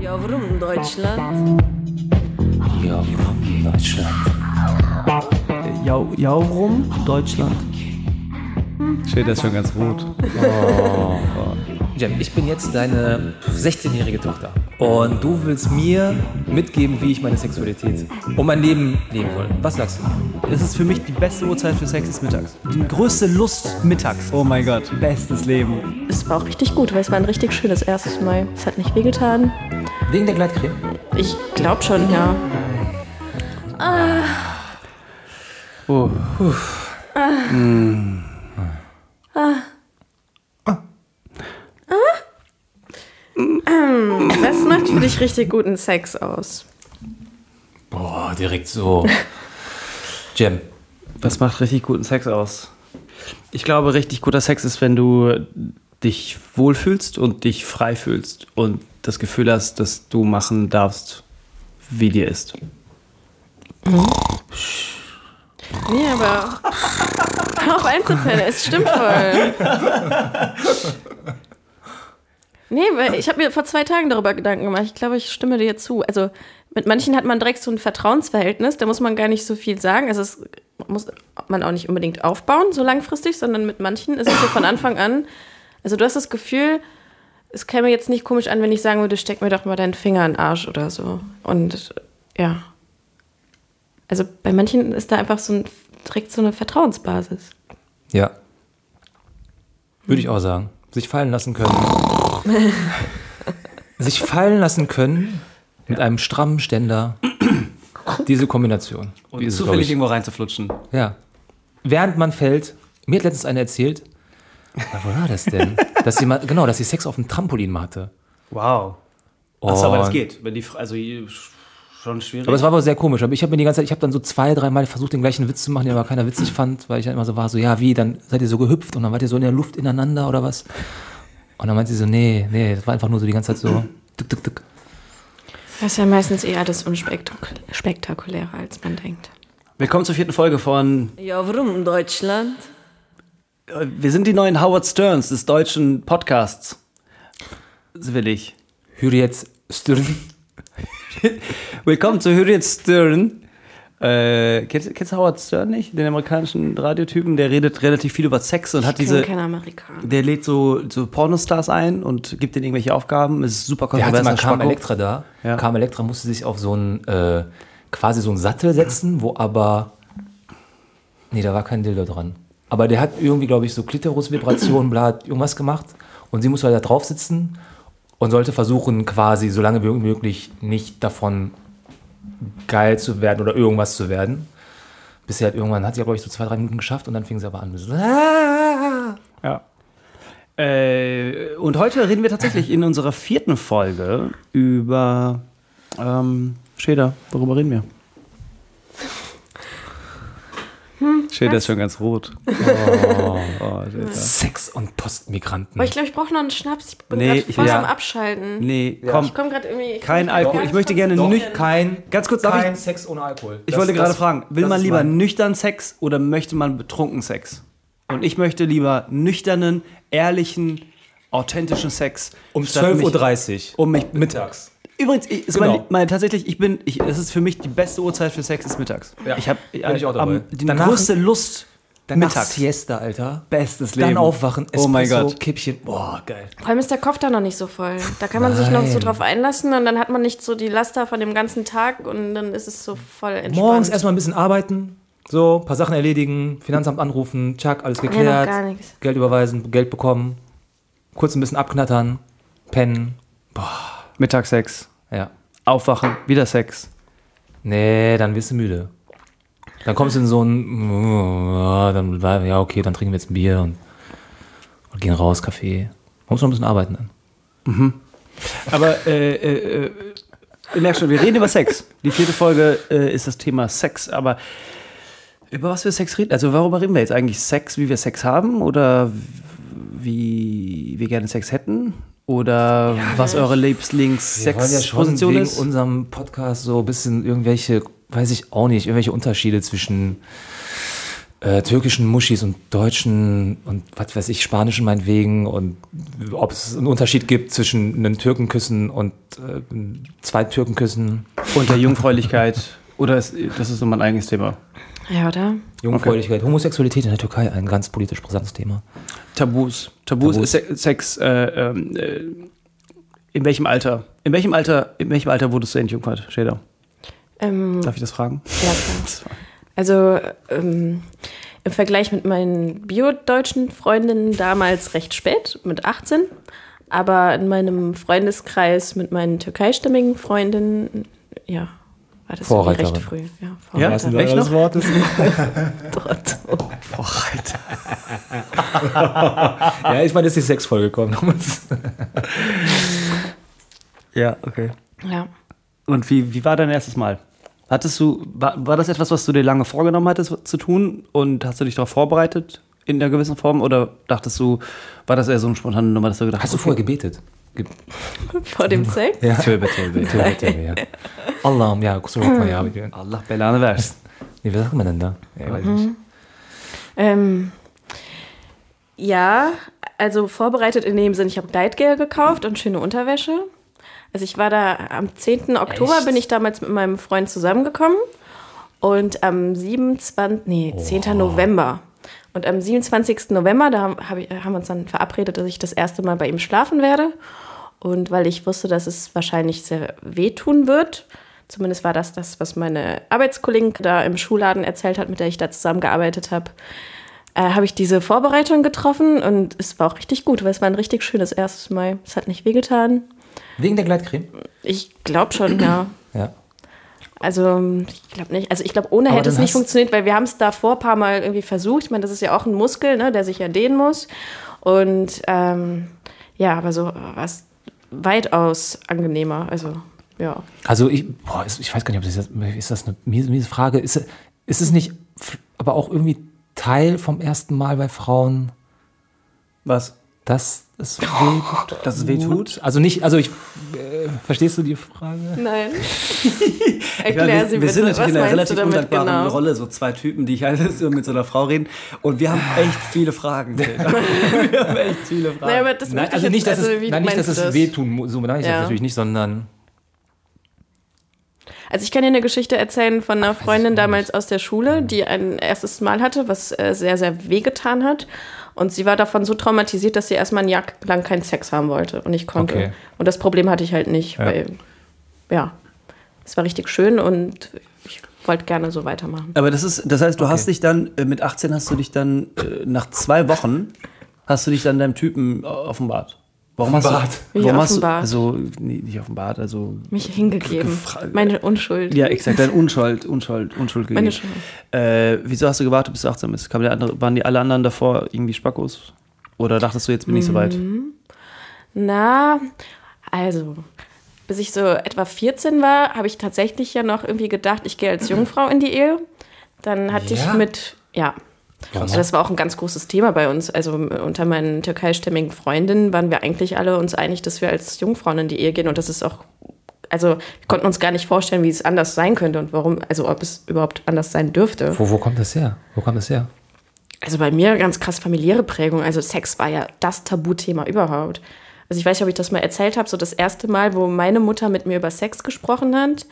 Ja, warum Deutschland? Ja, Deutschland. Ja, ja, warum? Deutschland. Steht das schon ganz rot. Jem, ich bin jetzt deine 16-jährige Tochter. Und du willst mir mitgeben, wie ich meine Sexualität und mein Leben leben will. Was sagst du? Es ist für mich die beste Uhrzeit für Sex ist mittags. Die größte Lust mittags. Oh mein Gott, bestes Leben. Es war auch richtig gut, weil es war ein richtig schönes erstes Mal. Es hat nicht wehgetan. Wegen der Gleitcreme? Ich glaube schon, ja. Oh. Was macht für dich richtig guten Sex aus? Boah, direkt so. Jem, Was macht richtig guten Sex aus? Ich glaube, richtig guter Sex ist, wenn du dich wohlfühlst und dich frei fühlst und das Gefühl hast, dass du machen darfst, wie dir ist. Nee, aber auf einzupennen, es stimmt voll. Nee, weil ich habe mir vor zwei Tagen darüber Gedanken gemacht. Ich glaube, ich stimme dir zu. Also mit manchen hat man direkt so ein Vertrauensverhältnis, da muss man gar nicht so viel sagen. Also es muss man auch nicht unbedingt aufbauen, so langfristig, sondern mit manchen ist es so von Anfang an. Also du hast das Gefühl, es käme jetzt nicht komisch an, wenn ich sagen würde, steck mir doch mal deinen Finger in den Arsch oder so. Und ja. Also bei manchen ist da einfach so ein, direkt so eine Vertrauensbasis. ja. Würde ich auch sagen. Sich fallen lassen können. Sich fallen lassen können mit einem strammen Ständer. Diese Kombination. Und Wie ist es, zufällig ich? irgendwo reinzuflutschen. Ja. Während man fällt, mir hat letztens einer erzählt, wo war das denn? dass sie mal, genau, dass sie Sex auf dem Trampolin mal hatte. Wow. Achso, aber das geht. Wenn die, also schon schwierig. Aber es war aber sehr komisch. Aber ich habe mir die ganze Zeit, ich habe dann so zwei, dreimal versucht, den gleichen Witz zu machen, den aber keiner witzig fand, weil ich dann immer so war, so, ja, wie, dann seid ihr so gehüpft und dann wart ihr so in der Luft ineinander oder was? Und dann meinte sie so, nee, nee, das war einfach nur so die ganze Zeit so, tuk, tuk, tuk. Das ist ja meistens eher alles unspektakulärer, als man denkt. Willkommen zur vierten Folge von Ja, warum Deutschland? äh, Wir sind die neuen Howard Sterns des deutschen Podcasts. Das will ich. Hürriyet Stürn. Willkommen zu Hürriyet Stern. Äh, kennst, kennst du Howard Stern nicht? Den amerikanischen Radiotypen, der redet relativ viel über Sex und hat Ich diese. kenne keine Amerikaner. Der lädt so, so Pornostars ein und gibt denen irgendwelche Aufgaben. Es ist super Der hatte mal Spacko. Electra da. Ja. Carmen Electra musste sich auf so einen, äh, quasi so einen Sattel setzen, wo aber, nee, da war kein Dildo dran. Aber der hat irgendwie, glaube ich, so Klitoris-Vibrationen, bla, hat irgendwas gemacht. Und sie musste halt da drauf sitzen und sollte versuchen, quasi so lange wie möglich nicht davon geil zu werden oder irgendwas zu werden. Bis sie halt irgendwann hat sie, glaube ich, so zwei, drei Minuten geschafft und dann fing sie aber an. "Ah." Ja. Äh, und heute reden wir tatsächlich in unserer vierten Folge über ähm, Schäder. Worüber reden wir? Schäder ist schon ganz rot. Oh, oh. Sex und Postmigranten. Aber ich glaube, ich brauche noch einen Schnaps. Ich bin Nee, gerade voll ja. am Abschalten. Nee, komm. Ich komme gerade irgendwie. ich Kein Alkohol. Ich möchte gerne konzentrieren. nüch- kein, Ganz kurz, kein ich? Sex ohne Alkohol. Ich Das- wollte gerade fragen, will man lieber mein- nüchtern Sex oder möchte man betrunken Sex? Und ich möchte lieber nüchternen, ehrlichen, authentischen Sex. um statt 12.30 Uhr. Um mich mittags. Übrigens, ich, Genau. mein, mein, tatsächlich, ich bin, ich, es ist für mich die beste Uhrzeit für Sex ist mittags. Ja, ich habe bin ich auch dabei. die Danach- größte Lust Danach mittags. Siesta, Alter. Bestes Leben. Dann aufwachen, Oh mein Espresso, Gott. Kippchen. Boah, geil. Vor allem ist der Kopf da noch nicht so voll. Da kann man sich noch so Nein. drauf einlassen und dann hat man nicht so die Laster von dem ganzen Tag und dann ist es so voll entspannt. Morgens erstmal ein bisschen arbeiten, so, ein paar Sachen erledigen, Finanzamt anrufen, tschack, alles geklärt. gar nichts. Geld überweisen, Geld bekommen, kurz ein bisschen abknattern, pennen. Mittagssex, Ja. aufwachen, wieder Sex. Nee, dann wirst du müde. Dann kommst du in so ein, ja, dann, bleib- ja, okay, dann trinken wir jetzt ein Bier und, und gehen raus, Kaffee. Muss noch ein bisschen arbeiten dann. Aber äh, äh, äh, ihr merkt schon, wir reden über Sex. Die vierte Folge äh, ist das Thema Sex, aber über was wir Sex reden? Also worüber reden wir jetzt eigentlich? Sex, wie wir Sex haben oder wie wir gerne Sex hätten? Oder was eure Lieblings-Sex-Position wegen ist? unserem Podcast so ein bisschen irgendwelche, weiß ich auch nicht, irgendwelche Unterschiede zwischen äh, türkischen Muschis und deutschen und was weiß ich, spanischen meinetwegen und ob es einen Unterschied gibt zwischen einem Türkenküssen und äh, zwei Türkenküssen. Und der Jungfräulichkeit. Oder ist, das ist so mein eigenes Thema. Ja, oder? Jungfräulichkeit, Homosexualität in der Türkei, ein ganz politisch brisantes Thema. Tabus. Tabus, Tabus. ist Se- Sex. Äh, ähm, äh, in welchem Alter? In welchem Alter, in welchem Alter wurdest du entjungfert, Schäder? Ähm, Darf ich das fragen? ja, klar. Also ähm, im Vergleich mit meinen biodeutschen Freundinnen damals recht spät, mit 18. Aber in meinem Freundeskreis mit meinen türkeistimmigen Freundinnen, ja, war das irgendwie recht Vorreiterin. früh. Ja, Ja? Vorreiter. Echt noch? Wort ist? Dort. Vorreiter. ja, ich meine, das ist die Sexfolge gekommen. Ja, okay. Ja. Und wie, wie war dein erstes Mal? Hattest du, war, war das etwas, was du dir lange vorgenommen hattest zu tun und hast du dich darauf vorbereitet in einer gewissen Form oder dachtest du, war das eher so eine spontane Nummer, dass du gedacht Hast du vorher gebetet? Ge Vor dem Sex? ja. Tövbe, tövbe. Tövbe, tövbe, ja. Allah'ım ya kusura bakma ya. Allah belanı versin. wie sagt man denn da? Ja, weiß nicht. Ähm, ja, also vorbereitet in dem Sinn, ich habe Gleitgel gekauft und schöne Unterwäsche. Also ich war da am 10. Oktober bin ich damals mit meinem Freund zusammengekommen und am 27. nee, 10. November. Und am 27. November, da haben, hab ich, haben wir uns dann verabredet, dass ich das erste Mal bei ihm schlafen werde. Und weil ich wusste, dass es wahrscheinlich sehr wehtun wird, zumindest war das das, was meine Arbeitskollegin da im Schulladen erzählt hat, mit der ich da zusammengearbeitet habe, äh, habe ich diese Vorbereitung getroffen und es war auch richtig gut, weil es war ein richtig schönes erstes Mal. Es hat nicht wehgetan. Wegen der Gleitcreme? Ich glaube schon, ja. Ja. Also ich glaube nicht. Also ich glaube, ohne Aber hätte es nicht funktioniert, weil wir haben es davor ein paar Mal irgendwie versucht. Ich meine, das ist ja auch ein Muskel, ne, der sich ja dehnen muss. Und ähm, ja, aber so war es weitaus angenehmer. Also ja. Also ich, boah, ich weiß gar nicht, ob das jetzt, ist das eine miese, miese Frage. Ist, ist es nicht aber auch irgendwie Teil vom ersten Mal bei Frauen, Was? dass es weh Dass es weh tut? Also nicht, also ich, äh, verstehst du die Frage? Nein. Ich meine, Erklär wir, sie wir bitte. sind natürlich in einer relativ undankbaren genau? Rolle, so zwei Typen, die ich halt mit so einer Frau reden. Und wir haben echt viele Fragen. Wir haben echt viele Fragen. Naja, aber das Nein, also nicht, dass also, es, nein, nicht, dass du es das? wehtun muss, so meine ich Ja. das natürlich nicht, sondern Also ich kann dir eine Geschichte erzählen von einer ich Freundin damals aus der Schule, die ein erstes Mal hatte, was äh, sehr, sehr wehgetan hat. Und sie war davon so traumatisiert, dass sie erstmal ein Jahr lang keinen Sex haben wollte und ich konnte. Okay. Und das Problem hatte ich halt nicht, Ja. weil, ja, es war richtig schön und ich wollte gerne so weitermachen. Aber das ist, das heißt, du hast dich dann, äh, mit 18 hast du dich dann, äh, nach zwei Wochen, hast du dich dann deinem Typen offenbart. Warum Offenbart? hast du, warum hast du, offenbart? also, nee, nicht offenbart, also, Mich hingegeben. Meine Unschuld. ja, exakt, deine Unschuld, Unschuld, Unschuld Meine gegeben. Schuld. Äh, wieso hast du gewartet, bis du 18 bist? Kam der andere, waren die alle anderen davor irgendwie Spackos? Oder dachtest du, jetzt bin ich soweit? Mhm. Na, also, bis ich so etwa 14 war, habe ich tatsächlich ja noch irgendwie gedacht, ich gehe als Jungfrau in die Ehe. Dann hatte Ja? ich mit, ja. Warum? Das war auch ein ganz großes Thema bei uns. Also unter meinen türkeistämmigen Freundinnen waren wir eigentlich alle uns einig, dass wir als Jungfrauen in die Ehe gehen. Und das ist auch, also wir konnten uns gar nicht vorstellen, wie es anders sein könnte und warum, also ob es überhaupt anders sein dürfte. Wo, wo kommt das her? Wo kommt das her? Also bei mir ganz krass familiäre Prägung. Also Sex war ja das Tabuthema überhaupt. Also ich weiß nicht, ob ich das mal erzählt habe, so das erste Mal, wo meine Mutter mit mir über Sex gesprochen hat.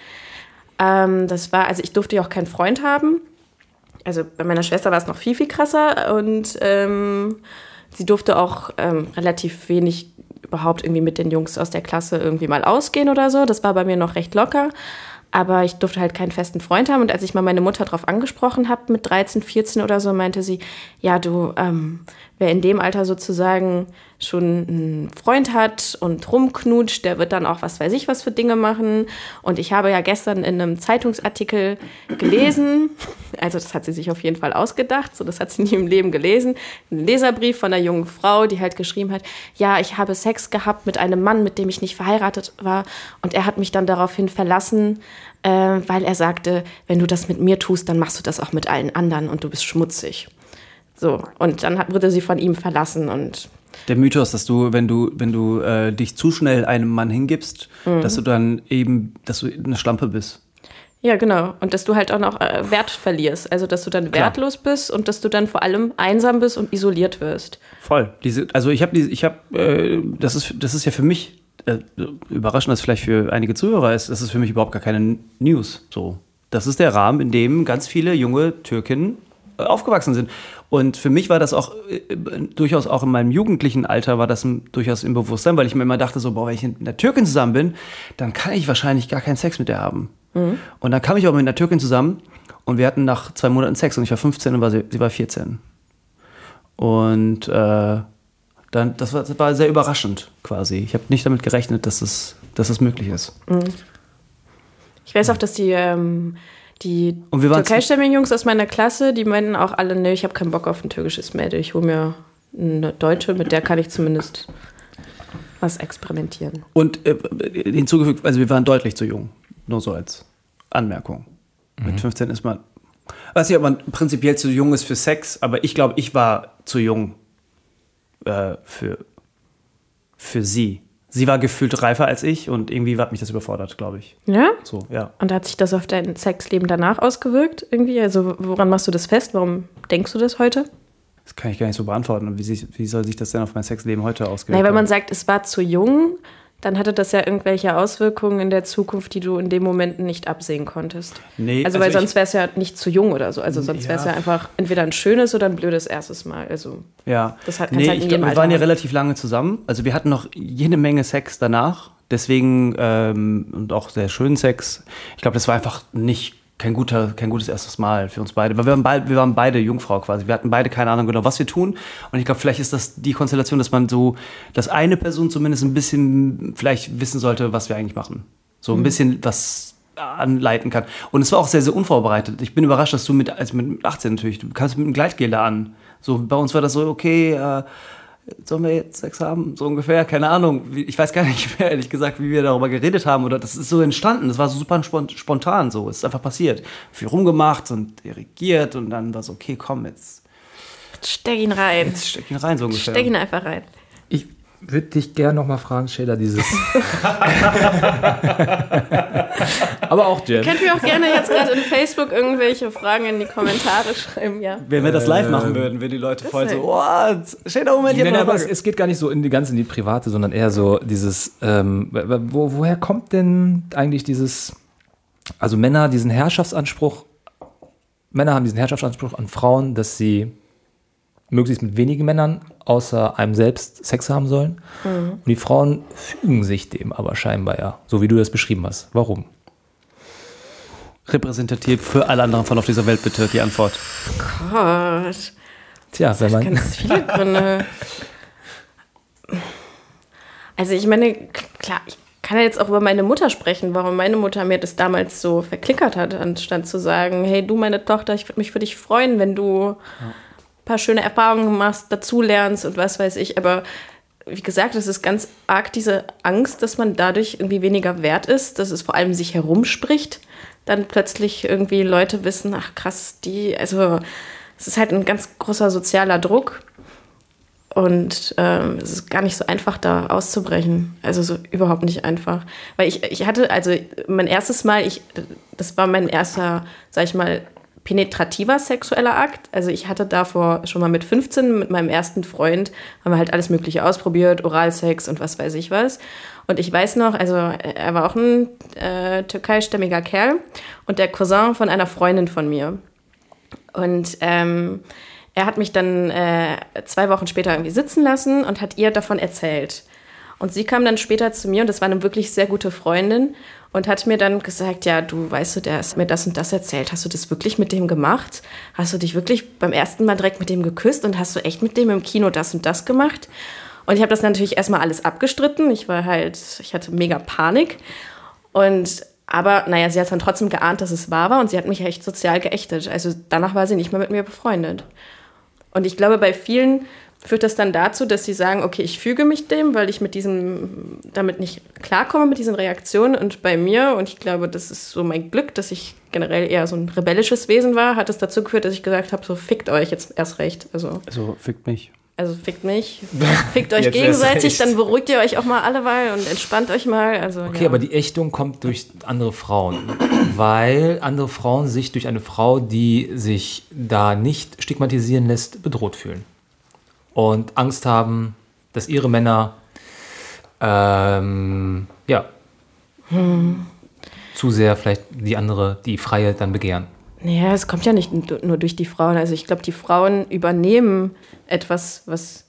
Ähm, das war, also ich durfte ja auch keinen Freund haben. Also bei meiner Schwester war es noch viel, viel krasser. Und ähm, sie durfte auch ähm, relativ wenig überhaupt irgendwie mit den Jungs aus der Klasse irgendwie mal ausgehen oder so. Das war bei mir noch recht locker. Aber ich durfte halt keinen festen Freund haben. Und als ich mal meine Mutter darauf angesprochen habe, mit 13, 14 oder so, meinte sie, ja, du, ähm, wer in dem Alter sozusagen schon einen Freund hat und rumknutscht, der wird dann auch was weiß ich was für Dinge machen. Und ich habe ja gestern in einem Zeitungsartikel gelesen, also das hat sie sich auf jeden Fall ausgedacht, so das hat sie nie im Leben gelesen, einen Leserbrief von einer jungen Frau, die halt geschrieben hat, ja, ich habe Sex gehabt mit einem Mann, mit dem ich nicht verheiratet war und er hat mich dann daraufhin verlassen, äh, weil er sagte, wenn du das mit mir tust, dann machst du das auch mit allen anderen und du bist schmutzig. So, und dann hat, wurde sie von ihm verlassen und Der Mythos, dass du, wenn du, wenn du äh, dich zu schnell einem Mann hingibst, Mhm. dass du dann eben, dass du eine Schlampe bist. Ja, genau. Und dass du halt auch noch äh, Wert verlierst. Also, dass du dann Klar. wertlos bist und dass du dann vor allem einsam bist und isoliert wirst. Voll. Diese, also ich habe, ich habe, äh, das ist, das ist ja für mich äh, überraschend, dass vielleicht für einige Zuhörer ist. Das ist für mich überhaupt gar keine News. So, das ist der Rahmen, in dem ganz viele junge Türkinnen aufgewachsen sind. Und für mich war das auch äh, durchaus auch in meinem jugendlichen Alter war das durchaus im Bewusstsein, weil ich mir immer dachte so, boah, wenn ich mit einer Türkin zusammen bin, dann kann ich wahrscheinlich gar keinen Sex mit der haben. Und dann kam ich auch mit einer Türkin zusammen und wir hatten nach zwei Monaten Sex und ich war 15 und war sie, sie war 14. Und äh, dann, das, war, das war sehr überraschend quasi. Ich habe nicht damit gerechnet, dass es, dass es möglich ist. Ich weiß auch, dass die, ähm, die türkeistämmigen Jungs aus meiner Klasse, die meinten auch alle, nee, ich habe keinen Bock auf ein türkisches Mädel. Ich hole mir eine Deutsche, mit der kann ich zumindest was experimentieren. Und äh, hinzugefügt, also wir waren deutlich zu jung. Nur so als Anmerkung. Mit 15 ist man. Weiß nicht, ob man prinzipiell zu jung ist für Sex, aber ich glaube, ich war zu jung äh, für, für sie. Sie war gefühlt reifer als ich und irgendwie hat mich das überfordert, glaube ich. Ja? So, ja. Und hat sich das auf dein Sexleben danach ausgewirkt irgendwie? Also woran machst du das fest? Warum denkst du das heute? Das kann ich gar nicht so beantworten. Und wie, wie soll sich das denn auf mein Sexleben heute auswirken? Nein, wenn man sagt, es war zu jung, dann hatte das ja irgendwelche Auswirkungen in der Zukunft, die du in dem Moment nicht absehen konntest. Nee, also, also weil sonst wäre es ja nicht zu jung oder so. Also sonst wäre es Ja. ja einfach entweder ein schönes oder ein blödes erstes Mal. Also Ja, Das hat- nee, halt ich glaub, wir Alter waren ja relativ lange zusammen. Also wir hatten noch jede Menge Sex danach. Deswegen ähm, und auch sehr schönen Sex. Ich glaube, das war einfach nicht kein guter, kein gutes erstes Mal für uns beide. Weil wir waren, beid, wir waren beide Jungfrau quasi. Wir hatten beide keine Ahnung genau, was wir tun. Und ich glaube, vielleicht ist das die Konstellation, dass man so, dass eine Person zumindest ein bisschen vielleicht wissen sollte, was wir eigentlich machen. So ein bisschen was anleiten kann. Und es war auch sehr, sehr unvorbereitet. Ich bin überrascht, dass du mit, also mit 18 natürlich, du kamst mit einem Gleitgel da an. So, bei uns war das so, okay, äh, sollen wir jetzt Sex haben? So ungefähr, keine Ahnung. Ich weiß gar nicht mehr, ehrlich gesagt, wie wir darüber geredet haben. Oder das ist so entstanden. Das war so super spon- spontan so. Es ist einfach passiert. Viel rumgemacht und dirigiert und dann war so, okay, komm, jetzt, steck ihn rein. jetzt steck ihn rein, so ungefähr. Steck ihn einfach rein. Ich würde dich gerne noch mal fragen, Shader, dieses. Aber auch Jen. Könnt ihr auch gerne jetzt gerade in Facebook irgendwelche Fragen in die Kommentare schreiben, ja. Wenn wir das live machen Ähm, würden, würden die Leute voll so? Steht da Moment, aber noch es, geht gar nicht so in die ganze in die private, sondern eher so dieses, ähm, wo, woher kommt denn eigentlich dieses, also Männer diesen Herrschaftsanspruch, Männer haben diesen Herrschaftsanspruch an Frauen, dass sie möglichst mit wenigen Männern außer einem selbst Sex haben sollen. Und die Frauen fügen sich dem aber scheinbar ja, so wie du das beschrieben hast. Warum? Repräsentativ für alle anderen von auf dieser Welt bitte die Antwort. Gott. Tja, wenn man. Ganz viele Gründe. Also ich meine, klar, ich kann ja jetzt auch über meine Mutter sprechen, warum meine Mutter mir das damals so verklickert hat, anstatt zu sagen, hey du meine Tochter, ich würde mich für dich freuen, wenn du ein paar schöne Erfahrungen machst, dazulernst und was weiß ich. Aber wie gesagt, es ist ganz arg diese Angst, dass man dadurch irgendwie weniger wert ist, dass es vor allem sich herumspricht, dann plötzlich irgendwie Leute wissen, ach krass, die, also es ist halt ein ganz großer sozialer Druck. Und ähm, es ist gar nicht so einfach, da auszubrechen. Also so überhaupt nicht einfach. Weil ich, ich hatte, also mein erstes Mal, ich, das war mein erster, sag ich mal, penetrativer sexueller Akt. Also ich hatte davor schon mal mit 15 mit meinem ersten Freund, haben wir halt alles Mögliche ausprobiert, Oralsex und was weiß ich was. Und ich weiß noch, also er war auch ein äh, türkeistämmiger Kerl und der Cousin von einer Freundin von mir. Und ähm, er hat mich dann äh, zwei Wochen später irgendwie sitzen lassen und hat ihr davon erzählt. Und sie kam dann später zu mir und das war eine wirklich sehr gute Freundin und hat mir dann gesagt, ja, du weißt du, der ist mir das und das erzählt. Hast du das wirklich mit dem gemacht? Hast du dich wirklich beim ersten Mal direkt mit dem geküsst und hast du echt mit dem im Kino das und das gemacht? Und ich habe das natürlich erstmal alles abgestritten. Ich war halt, ich hatte mega Panik. Und aber naja, sie hat dann trotzdem geahnt, dass es wahr war und sie hat mich echt sozial geächtet. Also danach war sie nicht mehr mit mir befreundet. Und ich glaube, bei vielen führt das dann dazu, dass sie sagen, okay, ich füge mich dem, weil ich mit diesem, damit nicht klarkomme, mit diesen Reaktionen. Und bei mir, und ich glaube, das ist so mein Glück, dass ich generell eher so ein rebellisches Wesen war, hat es dazu geführt, dass ich gesagt habe, so fickt euch jetzt erst recht. Also Also fickt mich. Also fickt mich, fickt euch gegenseitig, dann beruhigt ihr euch auch mal alle mal und entspannt euch mal. Also, Okay, ja. aber die Ächtung kommt durch andere Frauen, weil andere Frauen sich durch eine Frau, die sich da nicht stigmatisieren lässt, bedroht fühlen. Und Angst haben, dass ihre Männer ähm, ja, zu sehr vielleicht die andere, die Freie dann begehren. Naja, es kommt ja nicht nur durch die Frauen. Also ich glaube, die Frauen übernehmen etwas, was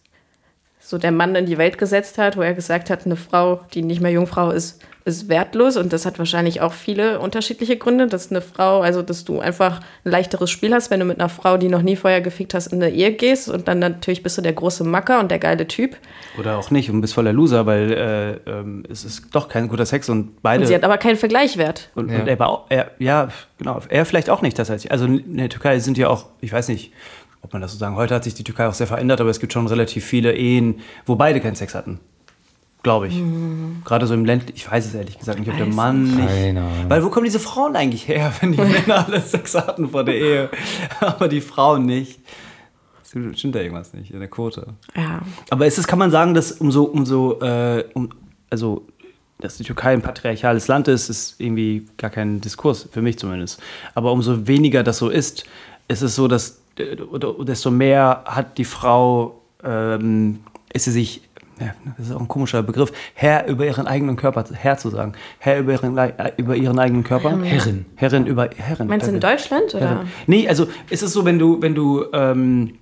so der Mann in die Welt gesetzt hat, wo er gesagt hat, eine Frau, die nicht mehr Jungfrau ist, ist wertlos. Und das hat wahrscheinlich auch viele unterschiedliche Gründe, dass eine Frau, also dass du einfach ein leichteres Spiel hast, wenn du mit einer Frau, die noch nie vorher gefickt hast, in eine Ehe gehst. Und dann natürlich bist du der große Macker und der geile Typ. Oder auch nicht und bist voller Loser, weil äh, ähm, es ist doch kein guter Sex und beide. Und sie hat aber keinen Vergleichwert. Und, Ja. und er, war auch- er, ja, genau. Er vielleicht auch nicht tatsächlich. Also in der Türkei sind ja auch, ich weiß nicht, ob man das so sagen, heute hat sich die Türkei auch sehr verändert, aber es gibt schon relativ viele Ehen, wo beide keinen Sex hatten. Glaube ich. Gerade so im Ländlichen, ich weiß es ehrlich gesagt nicht, ob der Mann nicht. Keine Ahnung. Weil wo kommen diese Frauen eigentlich her, wenn die Männer alle Sex hatten vor der Ehe, aber die Frauen nicht? Stimmt da irgendwas nicht in der Quote? Ja. Aber ist es, kann man sagen, dass umso, umso, äh, um, also, dass die Türkei ein patriarchales Land ist, ist irgendwie gar kein Diskurs, für mich zumindest. Aber umso weniger das so ist, ist es so, dass, desto mehr hat die Frau, ähm, ist sie sich, ja, das ist auch ein komischer Begriff, Herr über ihren eigenen Körper, Herr zu sagen, Herr über ihren, äh, über ihren eigenen Körper. Herrin. Herrin über Herrin. Meinst du in danke. Deutschland? Oder? Nee, also ist es so, wenn du, wenn du, ähm,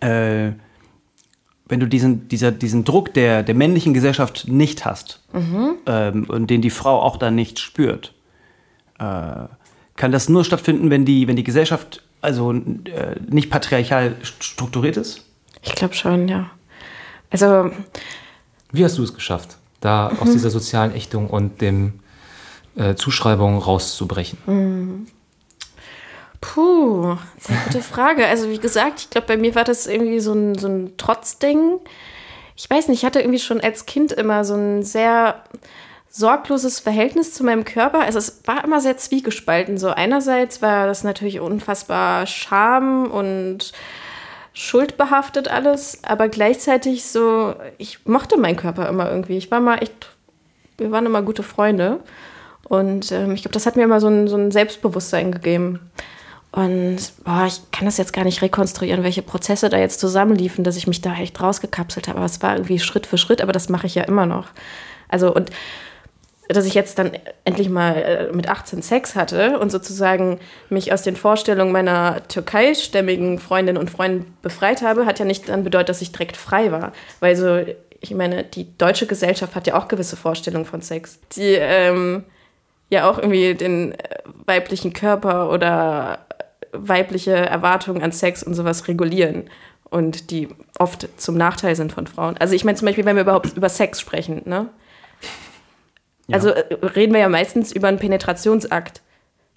äh, wenn du diesen, dieser, diesen Druck der, der männlichen Gesellschaft nicht hast ähm, und den die Frau auch dann nicht spürt, äh, kann das nur stattfinden, wenn die, wenn die Gesellschaft also äh, nicht patriarchal strukturiert ist? Ich glaube schon, ja. Also, Wie hast du es geschafft, da aus dieser sozialen Ächtung und dem äh, Zuschreibung rauszubrechen? Puh, sehr gute Frage. Also wie gesagt, ich glaube, bei mir war das irgendwie so ein, so ein Trotzding. Ich weiß nicht, ich hatte irgendwie schon als Kind immer so ein sehr sorgloses Verhältnis zu meinem Körper. Also es war immer sehr zwiegespalten. So einerseits war das natürlich unfassbar Scham und schuldbehaftet alles, aber gleichzeitig so, ich mochte meinen Körper immer irgendwie. Ich war mal echt, wir waren immer gute Freunde. Und ähm, ich glaube, das hat mir immer so ein, so ein Selbstbewusstsein gegeben. Und boah, ich kann das jetzt gar nicht rekonstruieren, welche Prozesse da jetzt zusammenliefen, dass ich mich da echt rausgekapselt habe. Aber es war irgendwie Schritt für Schritt, aber das mache ich ja immer noch. Also, und dass ich jetzt dann endlich mal äh, mit 18 Sex hatte und sozusagen mich aus den Vorstellungen meiner türkeistämmigen Freundinnen und Freunden befreit habe, hat ja nicht dann bedeutet, dass ich direkt frei war. Weil so, ich meine, die deutsche Gesellschaft hat ja auch gewisse Vorstellungen von Sex, die ähm, ja auch irgendwie den äh, weiblichen Körper oder weibliche Erwartungen an Sex und sowas regulieren und die oft zum Nachteil sind von Frauen. Also ich meine zum Beispiel, wenn wir überhaupt über Sex sprechen, ne? Also äh, reden wir ja meistens über einen Penetrationsakt.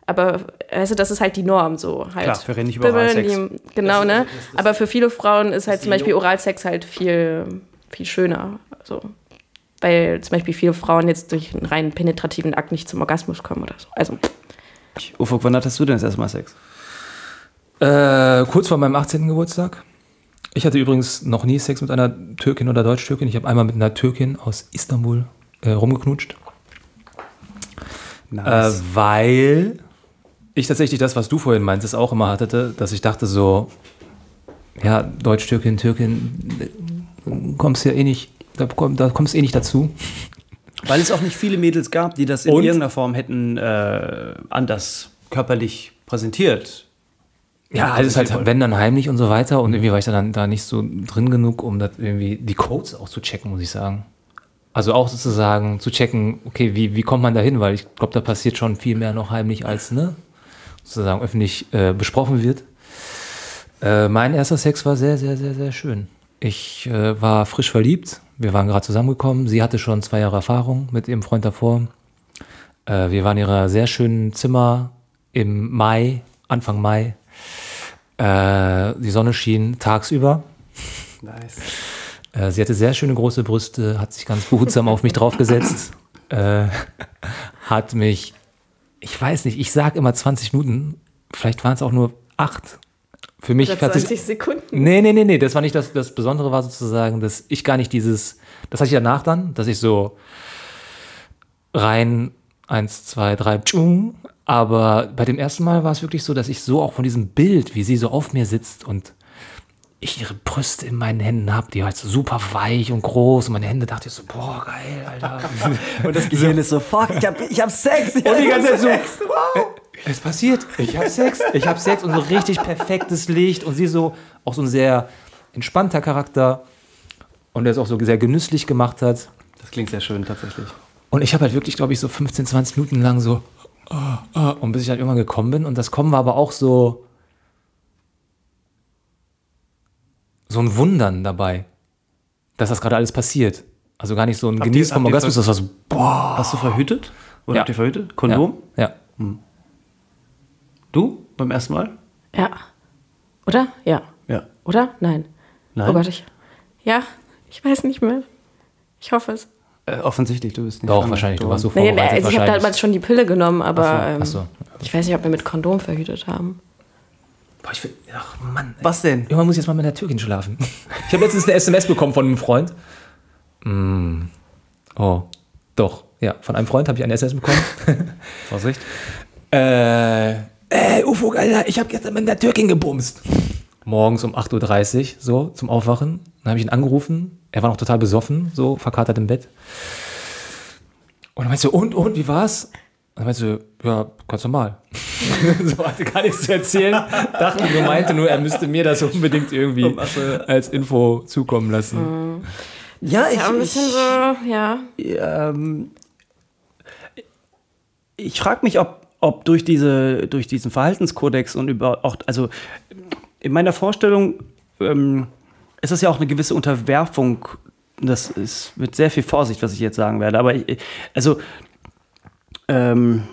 Aber weißt du, das ist halt die Norm so halt. Klar, wir reden nicht über Oralsex. die- Genau, ne? Aber für viele Frauen ist halt zum Beispiel Oralsex halt viel, viel schöner. So. Weil zum Beispiel viele Frauen jetzt durch einen reinen penetrativen Akt nicht zum Orgasmus kommen oder so. Also, Ufuk, wann hattest du denn das erste Mal Sex? Äh, kurz vor meinem 18. Geburtstag. Ich hatte übrigens noch nie Sex mit einer Türkin oder Deutsch-Türkin. Ich habe einmal mit einer Türkin aus Istanbul äh, rumgeknutscht. Äh, weil ich tatsächlich das, was du vorhin meintest, auch immer hatte, dass ich dachte so, ja, Deutsch-Türkin, Türkin, kommst ja eh nicht, da, komm, da kommst eh nicht dazu. Weil es auch nicht viele Mädels gab, die das in Und? irgendeiner Form hätten äh, anders körperlich präsentiert. Ja, alles halt, wenn dann heimlich und so weiter. Und irgendwie war ich dann da nicht so drin genug, um das irgendwie die Codes auch zu checken, muss ich sagen. Also auch sozusagen zu checken, okay, wie, wie kommt man da hin? Weil ich glaube, da passiert schon viel mehr noch heimlich, als ne, sozusagen öffentlich äh, besprochen wird. Äh, mein erster Sex war sehr, sehr, sehr, sehr schön. Ich äh, war frisch verliebt. Wir waren gerade zusammengekommen. Sie hatte schon zwei Jahre Erfahrung mit ihrem Freund davor. Äh, wir waren in ihrer sehr schönen Zimmer im Mai, Anfang Mai. Äh, die Sonne schien tagsüber. Nice. Äh, sie hatte sehr schöne große Brüste, hat sich ganz behutsam auf mich draufgesetzt, äh, hat mich, ich weiß nicht, ich sag immer 20 Minuten, vielleicht waren es auch nur acht, für mich Oder hat sich 20 Sekunden. Nee, nee, nee, nee, das war nicht das, das Besondere war sozusagen, dass ich gar nicht dieses, das hatte ich danach dann, dass ich so rein eins, zwei, drei, tschung, aber bei dem ersten Mal war es wirklich so, dass ich so auch von diesem Bild, wie sie so auf mir sitzt und ich ihre Brüste in meinen Händen habe, die halt so super weich und groß und meine Hände dachte ich so, boah, geil, Alter. Und das Gehirn ist so, fuck, ich hab, ich hab Sex. Ich Und die ganze Zeit so, es passiert, ich habe Sex, ich habe Sex und so richtig perfektes Licht und sie so auch so ein sehr entspannter Charakter und der es auch so sehr genüsslich gemacht hat. Das klingt sehr schön, tatsächlich. Und ich habe halt wirklich, glaube ich, so 15, 20 Minuten lang so ah, ah, und bis ich halt irgendwann gekommen bin und das Kommen war aber auch so so ein Wundern dabei, dass das gerade alles passiert. Also gar nicht so ein Genießen vom Orgasmus, das war so, boah. Hast du verhütet? Oder Ja. habt ihr verhütet? Kondom? Ja. Du? Beim ersten Mal? Ja. Oder? Ja. Ja. Oder? Nein. Nein? Oh Gott, ich. Ja, ich weiß nicht mehr. Ich hoffe es. Äh, offensichtlich, du bist nicht. Doch, wahrscheinlich, du warst so vorbereitet. nee, also ich habe damals schon die Pille genommen, aber ähm, Ach so. ich weiß nicht, ob wir mit Kondom verhütet haben. Boah, ich will, ach Mann. ey. Was denn? Irgendwann muss ich jetzt mal mit einer Türkin schlafen. Ich habe letztens eine SMS bekommen von einem Freund. Mm. Oh, doch. Ja, von einem Freund habe ich eine SMS bekommen. Vorsicht. äh, ey, Ufo, Alter, ich habe gestern mit einer Türkin gebumst. Morgens um 8.30 Uhr, so, zum Aufwachen. Dann habe ich ihn angerufen. Er war noch total besoffen, so, verkatert im Bett. Und dann meinte so, und, und, wie war's? Und dann meinte so, ja, ganz normal. so, hatte gar nichts zu erzählen. Dachte nur, meinte nur, er müsste mir das unbedingt irgendwie als Info zukommen lassen. Ja, Ja, ein bisschen so, ja. ähm, ich frage mich, ob, ob durch, diese, durch diesen Verhaltenskodex und über auch, also in meiner Vorstellung ähm, ist das ja auch eine gewisse Unterwerfung. Das ist mit sehr viel Vorsicht, was ich jetzt sagen werde. Aber ich, also ähm,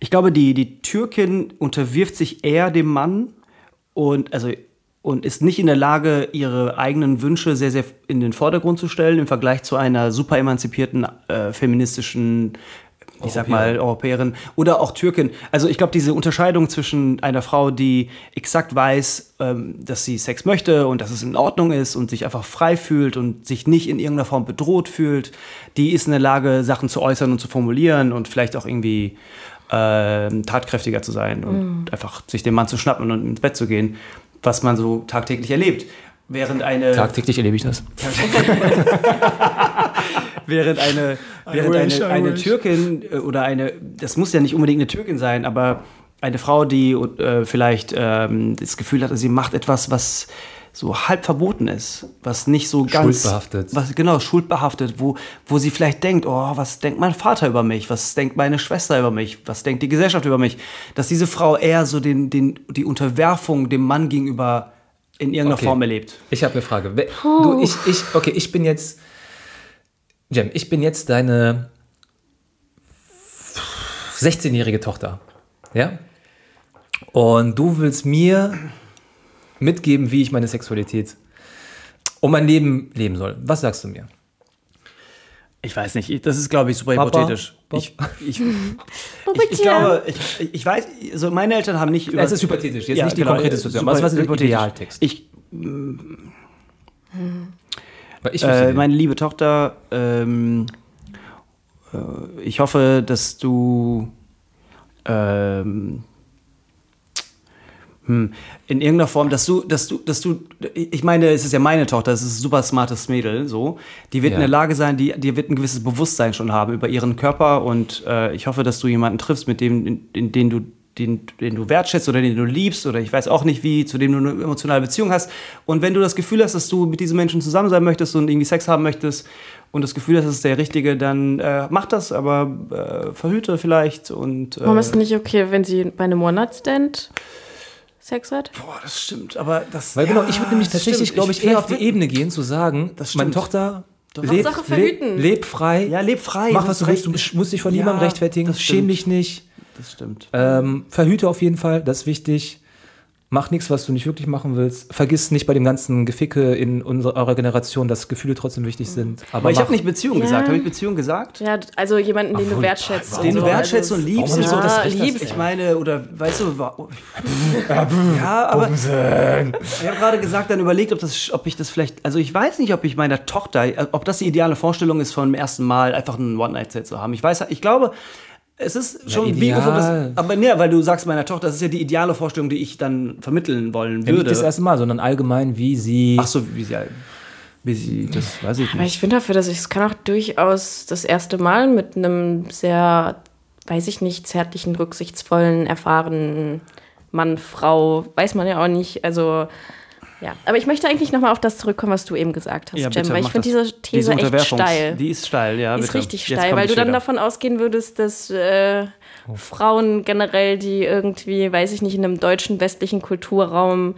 ich glaube, die, die Türkin unterwirft sich eher dem Mann und also und ist nicht in der Lage, ihre eigenen Wünsche sehr, sehr in den Vordergrund zu stellen im Vergleich zu einer super emanzipierten äh, feministischen, ich sag mal, Europäerin oder auch Türkin. Also ich glaube, diese Unterscheidung zwischen einer Frau, die exakt weiß, ähm, dass sie Sex möchte und dass es in Ordnung ist und sich einfach frei fühlt und sich nicht in irgendeiner Form bedroht fühlt, die ist in der Lage, Sachen zu äußern und zu formulieren und vielleicht auch irgendwie ähm, tatkräftiger zu sein und einfach sich den Mann zu schnappen und ins Bett zu gehen, was man so tagtäglich erlebt. Während eine, Tagtäglich erlebe ich das. während eine, während wish, eine, eine. Türkin äh, oder eine, das muss ja nicht unbedingt eine Türkin sein, aber eine Frau, die äh, vielleicht ähm, das Gefühl hat, sie macht etwas, was so halb verboten ist, was nicht so ganz Schuldbehaftet. was genau schuldbehaftet, wo wo sie vielleicht denkt, oh, was denkt mein Vater über mich, was denkt meine Schwester über mich, was denkt die Gesellschaft über mich, dass diese Frau eher so den den die Unterwerfung dem Mann gegenüber in irgendeiner Okay. Form erlebt. Ich habe eine Frage. Du, ich, ich, okay, ich bin jetzt, Jem, ich bin jetzt deine 16-jährige Tochter. Ja? Und du willst mir mitgeben, wie ich meine Sexualität und mein Leben leben soll. Was sagst du mir? Ich weiß nicht, ich- das ist, glaube ich, super Papa? hypothetisch. Ich, ich, ich, ich glaube, ich, ich weiß, also meine Eltern haben nicht über. Es ist hypothetisch, jetzt nicht die konkrete Situation, super was ist der. Idealtext? Ich, ich äh, meine liebe Tochter, ähm, äh, ich hoffe, dass du ähm, hm, in irgendeiner Form, dass du, dass du, dass du, ich meine, es ist ja meine Tochter, es ist ein super smartes Mädel, so, die wird Ja. in der Lage sein, die, die wird ein gewisses Bewusstsein schon haben über ihren Körper und äh, ich hoffe, dass du jemanden triffst, mit dem, in, in den du den, den du wertschätzt oder den du liebst oder ich weiß auch nicht wie, zu dem du eine emotionale Beziehung hast. Und wenn du das Gefühl hast, dass du mit diesem Menschen zusammen sein möchtest und irgendwie Sex haben möchtest und das Gefühl hast, das ist der Richtige, dann äh, mach das, aber äh, verhüte vielleicht und. Äh, Warum ist es nicht okay, wenn sie bei einem One-Night-Stand Sex hat? Boah, das stimmt, aber das. Weil ja, genau, ich würde nämlich tatsächlich, glaube ich, will eher auf die Ebene gehen, zu sagen, Das meine. Tochter, leb, Hauptsache leb, verhüten. leb frei, Ja, leb frei. mach was du willst, du musst dich von Ja, niemandem rechtfertigen, schäm dich nicht, Das stimmt. ähm, verhüte auf jeden Fall, das ist wichtig. Mach nichts, was du nicht wirklich machen willst. Vergiss nicht bei dem ganzen Geficke in unserer eurer Generation, dass Gefühle trotzdem wichtig sind. Aber ich mach- habe nicht Beziehung Ja. gesagt. Habe ich Beziehung gesagt? Ja, also jemanden, den du Obwohl, wertschätzt. Den und du so. wertschätzt und liebst. So und das so. Recht liebst. Ich meine, oder weißt du, ja, aber ich habe gerade gesagt, dann überlegt, ob, das, ob ich das vielleicht, also ich weiß nicht, ob ich meiner Tochter, ob das die ideale Vorstellung ist, von dem ersten Mal einfach einen One-Night-Set zu haben. Ich weiß, ich glaube, es ist schon wie aber nee, weil du sagst meiner Tochter, das ist ja die ideale Vorstellung, die ich dann vermitteln wollen Ja, nicht würde. das erste Mal, sondern allgemein, wie sie. Ach so, wie sie, wie sie, das weiß ich Aber nicht. ich finde dafür, dass ich es kann auch durchaus das erste Mal mit einem sehr, weiß ich nicht, zärtlichen, rücksichtsvollen, erfahrenen Mann, Frau, weiß man ja auch nicht. Also ja, aber ich möchte eigentlich nochmal auf das zurückkommen, was du eben gesagt hast, Ja, Jem, bitte, weil ich finde diese These echt Unterwerfungs- steil. Die ist steil, ja. Die ist bitte. richtig Jetzt steil, weil du dann davon ausgehen würdest, dass äh, Frauen generell, die irgendwie, weiß ich nicht, in einem deutschen westlichen Kulturraum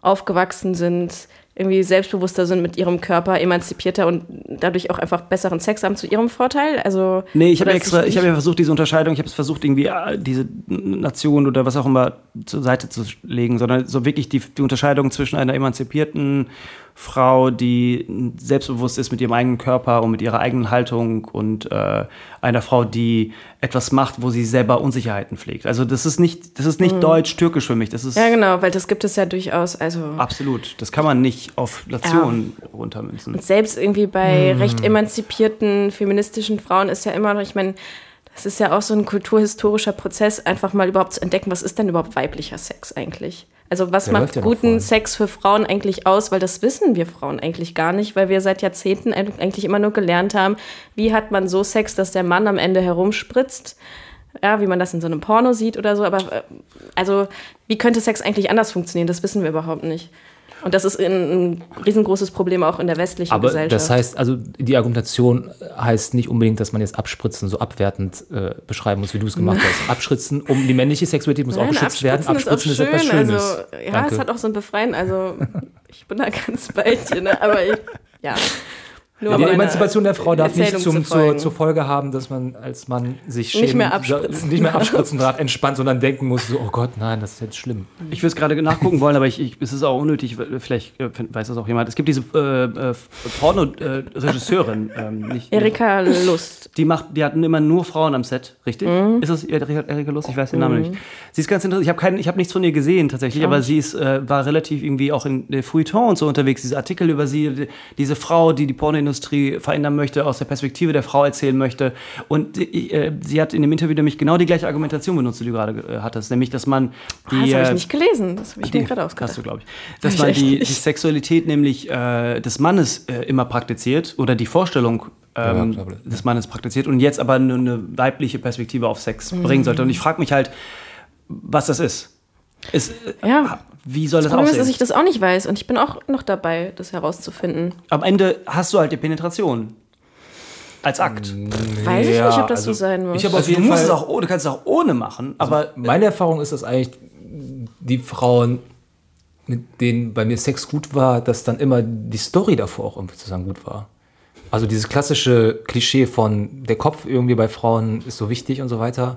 aufgewachsen sind, irgendwie selbstbewusster sind mit ihrem Körper, emanzipierter und dadurch auch einfach besseren Sex haben zu ihrem Vorteil. Also Nee, ich habe extra, ich habe ja versucht, diese Unterscheidung, ich habe es versucht, irgendwie äh, diese Nation oder was auch immer zur Seite zu legen, sondern so wirklich die, die Unterscheidung zwischen einer emanzipierten Frau, die selbstbewusst ist mit ihrem eigenen Körper und mit ihrer eigenen Haltung und äh, einer Frau, die etwas macht, wo sie selber Unsicherheiten pflegt. Also das ist nicht, das ist nicht deutsch-türkisch für mich. Das ist ja, genau, weil das gibt es ja durchaus. Also absolut. Das kann man nicht auf Nation runtermünzen. Und selbst irgendwie bei recht emanzipierten feministischen Frauen ist ja immer noch, ich meine, das ist ja auch so ein kulturhistorischer Prozess, einfach mal überhaupt zu entdecken, was ist denn überhaupt weiblicher Sex eigentlich? Also was Der macht ja guten. Sex für Frauen eigentlich aus? Weil das wissen wir Frauen eigentlich gar nicht, weil wir seit Jahrzehnten eigentlich immer nur gelernt haben, wie hat man so Sex, dass der Mann am Ende herumspritzt. Ja, wie man das in so einem Porno sieht oder so. Aber äh, also, wie könnte Sex eigentlich anders funktionieren? Das wissen wir überhaupt nicht. Und das ist ein, riesengroßes Problem auch in der westlichen aber Gesellschaft. das heißt, also die Argumentation heißt nicht unbedingt, dass man jetzt Abspritzen so abwertend äh, beschreiben muss, wie du es gemacht hast. Abspritzen, um die männliche Sexualität muss auch Nein, geschützt werden. Abspritzen ist, auch etwas schön. Schönes. Also, ja, Danke. es hat auch so ein Befreien. Also, ich bin da ganz bei dir, ne? aber ich, ja. Nur Ja, die Emanzipation der Frau darf nicht zum, zu zur, zur Folge haben, dass man als Mann sich Nicht schämen- mehr abspritzen nicht mehr abspritzen darf, entspannt, sondern denken muss, so, oh Gott, nein, das ist jetzt schlimm. Ich würde es gerade nachgucken wollen, aber ich, ich, es ist auch unnötig, vielleicht äh, weiß das auch jemand. Es gibt diese äh, äh, Porno-Regisseurin, ähm, nicht- Erika Lust. die macht, die hatten immer nur Frauen am Set, richtig? Ist das Erika, Lust? Ich weiß den Namen nicht. Sie ist ganz interessant. Ich habe ich habe nichts von ihr gesehen tatsächlich, aber sie ist, äh, war relativ irgendwie auch in der Feuilleton und so unterwegs. Diese Artikel über sie, die, diese Frau, die die Pornoindustrie verändern möchte, aus der Perspektive der Frau erzählen möchte. Und äh, sie hat in dem Interview nämlich genau die gleiche Argumentation benutzt, die du gerade äh, hattest, nämlich, dass man die Ah, das habe ich äh, nicht gelesen. Das habe ich mir die- gerade Hast ausgedacht. du, glaube ich. Dass man die, die. Sexualität nämlich äh, des Mannes äh, immer praktiziert oder die Vorstellung ähm, ja. des Mannes praktiziert und jetzt aber nur eine weibliche Perspektive auf Sex Mhm. bringen sollte. Und ich frage mich halt, was das ist. Ist äh, Ja. Wie soll das, Das Problem ist, dass aussehen? ich das auch nicht weiß und ich bin auch noch dabei, das herauszufinden. Am Ende hast du halt die Penetration. Als Akt. Weiß ich Ja, nicht, ob das also so sein muss. ich habe Also auf du jeden Fall, es auch, ohne- du kannst es auch ohne machen, aber meine Erfahrung ist, dass eigentlich die Frauen, mit denen bei mir Sex gut war, dass dann immer die Story davor auch irgendwie zusammen gut war. Also dieses klassische Klischee von der Kopf irgendwie bei Frauen ist so wichtig und so weiter,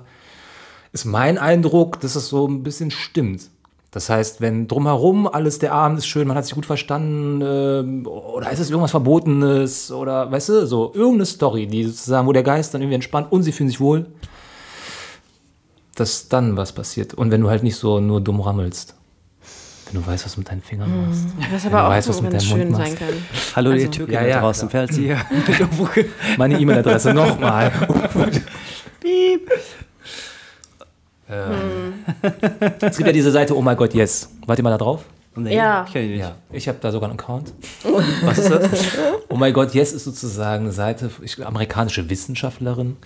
ist mein Eindruck, dass es so ein bisschen stimmt. Das heißt, wenn drumherum alles, der Abend ist schön, man hat sich gut verstanden, ähm, oder ist es irgendwas Verbotenes, oder weißt du, so irgendeine Story, die sozusagen, wo der Geist dann irgendwie entspannt und sie fühlen sich wohl, dass dann was passiert. Und wenn du halt nicht so nur dumm rammelst. Wenn du weißt, was du mit deinen Fingern machst. was aber du auch weißt, was so ganz deinem schön Mund sein machst. kann. hallo Also- ihr Türken Ja, ja, draußen, falls ihr Meine E-Mail-Adresse nochmal. Piep. Es gibt ja diese Seite Oh my God, yes. Wart ihr mal da drauf? Nee, Ja. ich nicht. Ja, ich habe da sogar einen Account. Was ist das? Oh my God, yes ist sozusagen eine Seite, ich, amerikanische Wissenschaftlerin,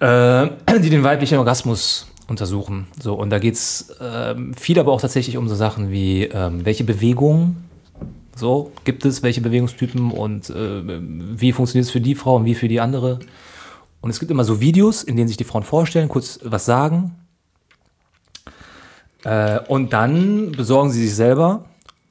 äh, die den weiblichen Orgasmus untersuchen. So, und da geht es ähm, viel aber auch tatsächlich um so Sachen wie, ähm, welche Bewegungen so gibt es, welche Bewegungstypen und äh, wie funktioniert es für die Frau und wie für die andere. Und es gibt immer so Videos, in denen sich die Frauen vorstellen, kurz was sagen. Äh, und dann besorgen sie sich selber.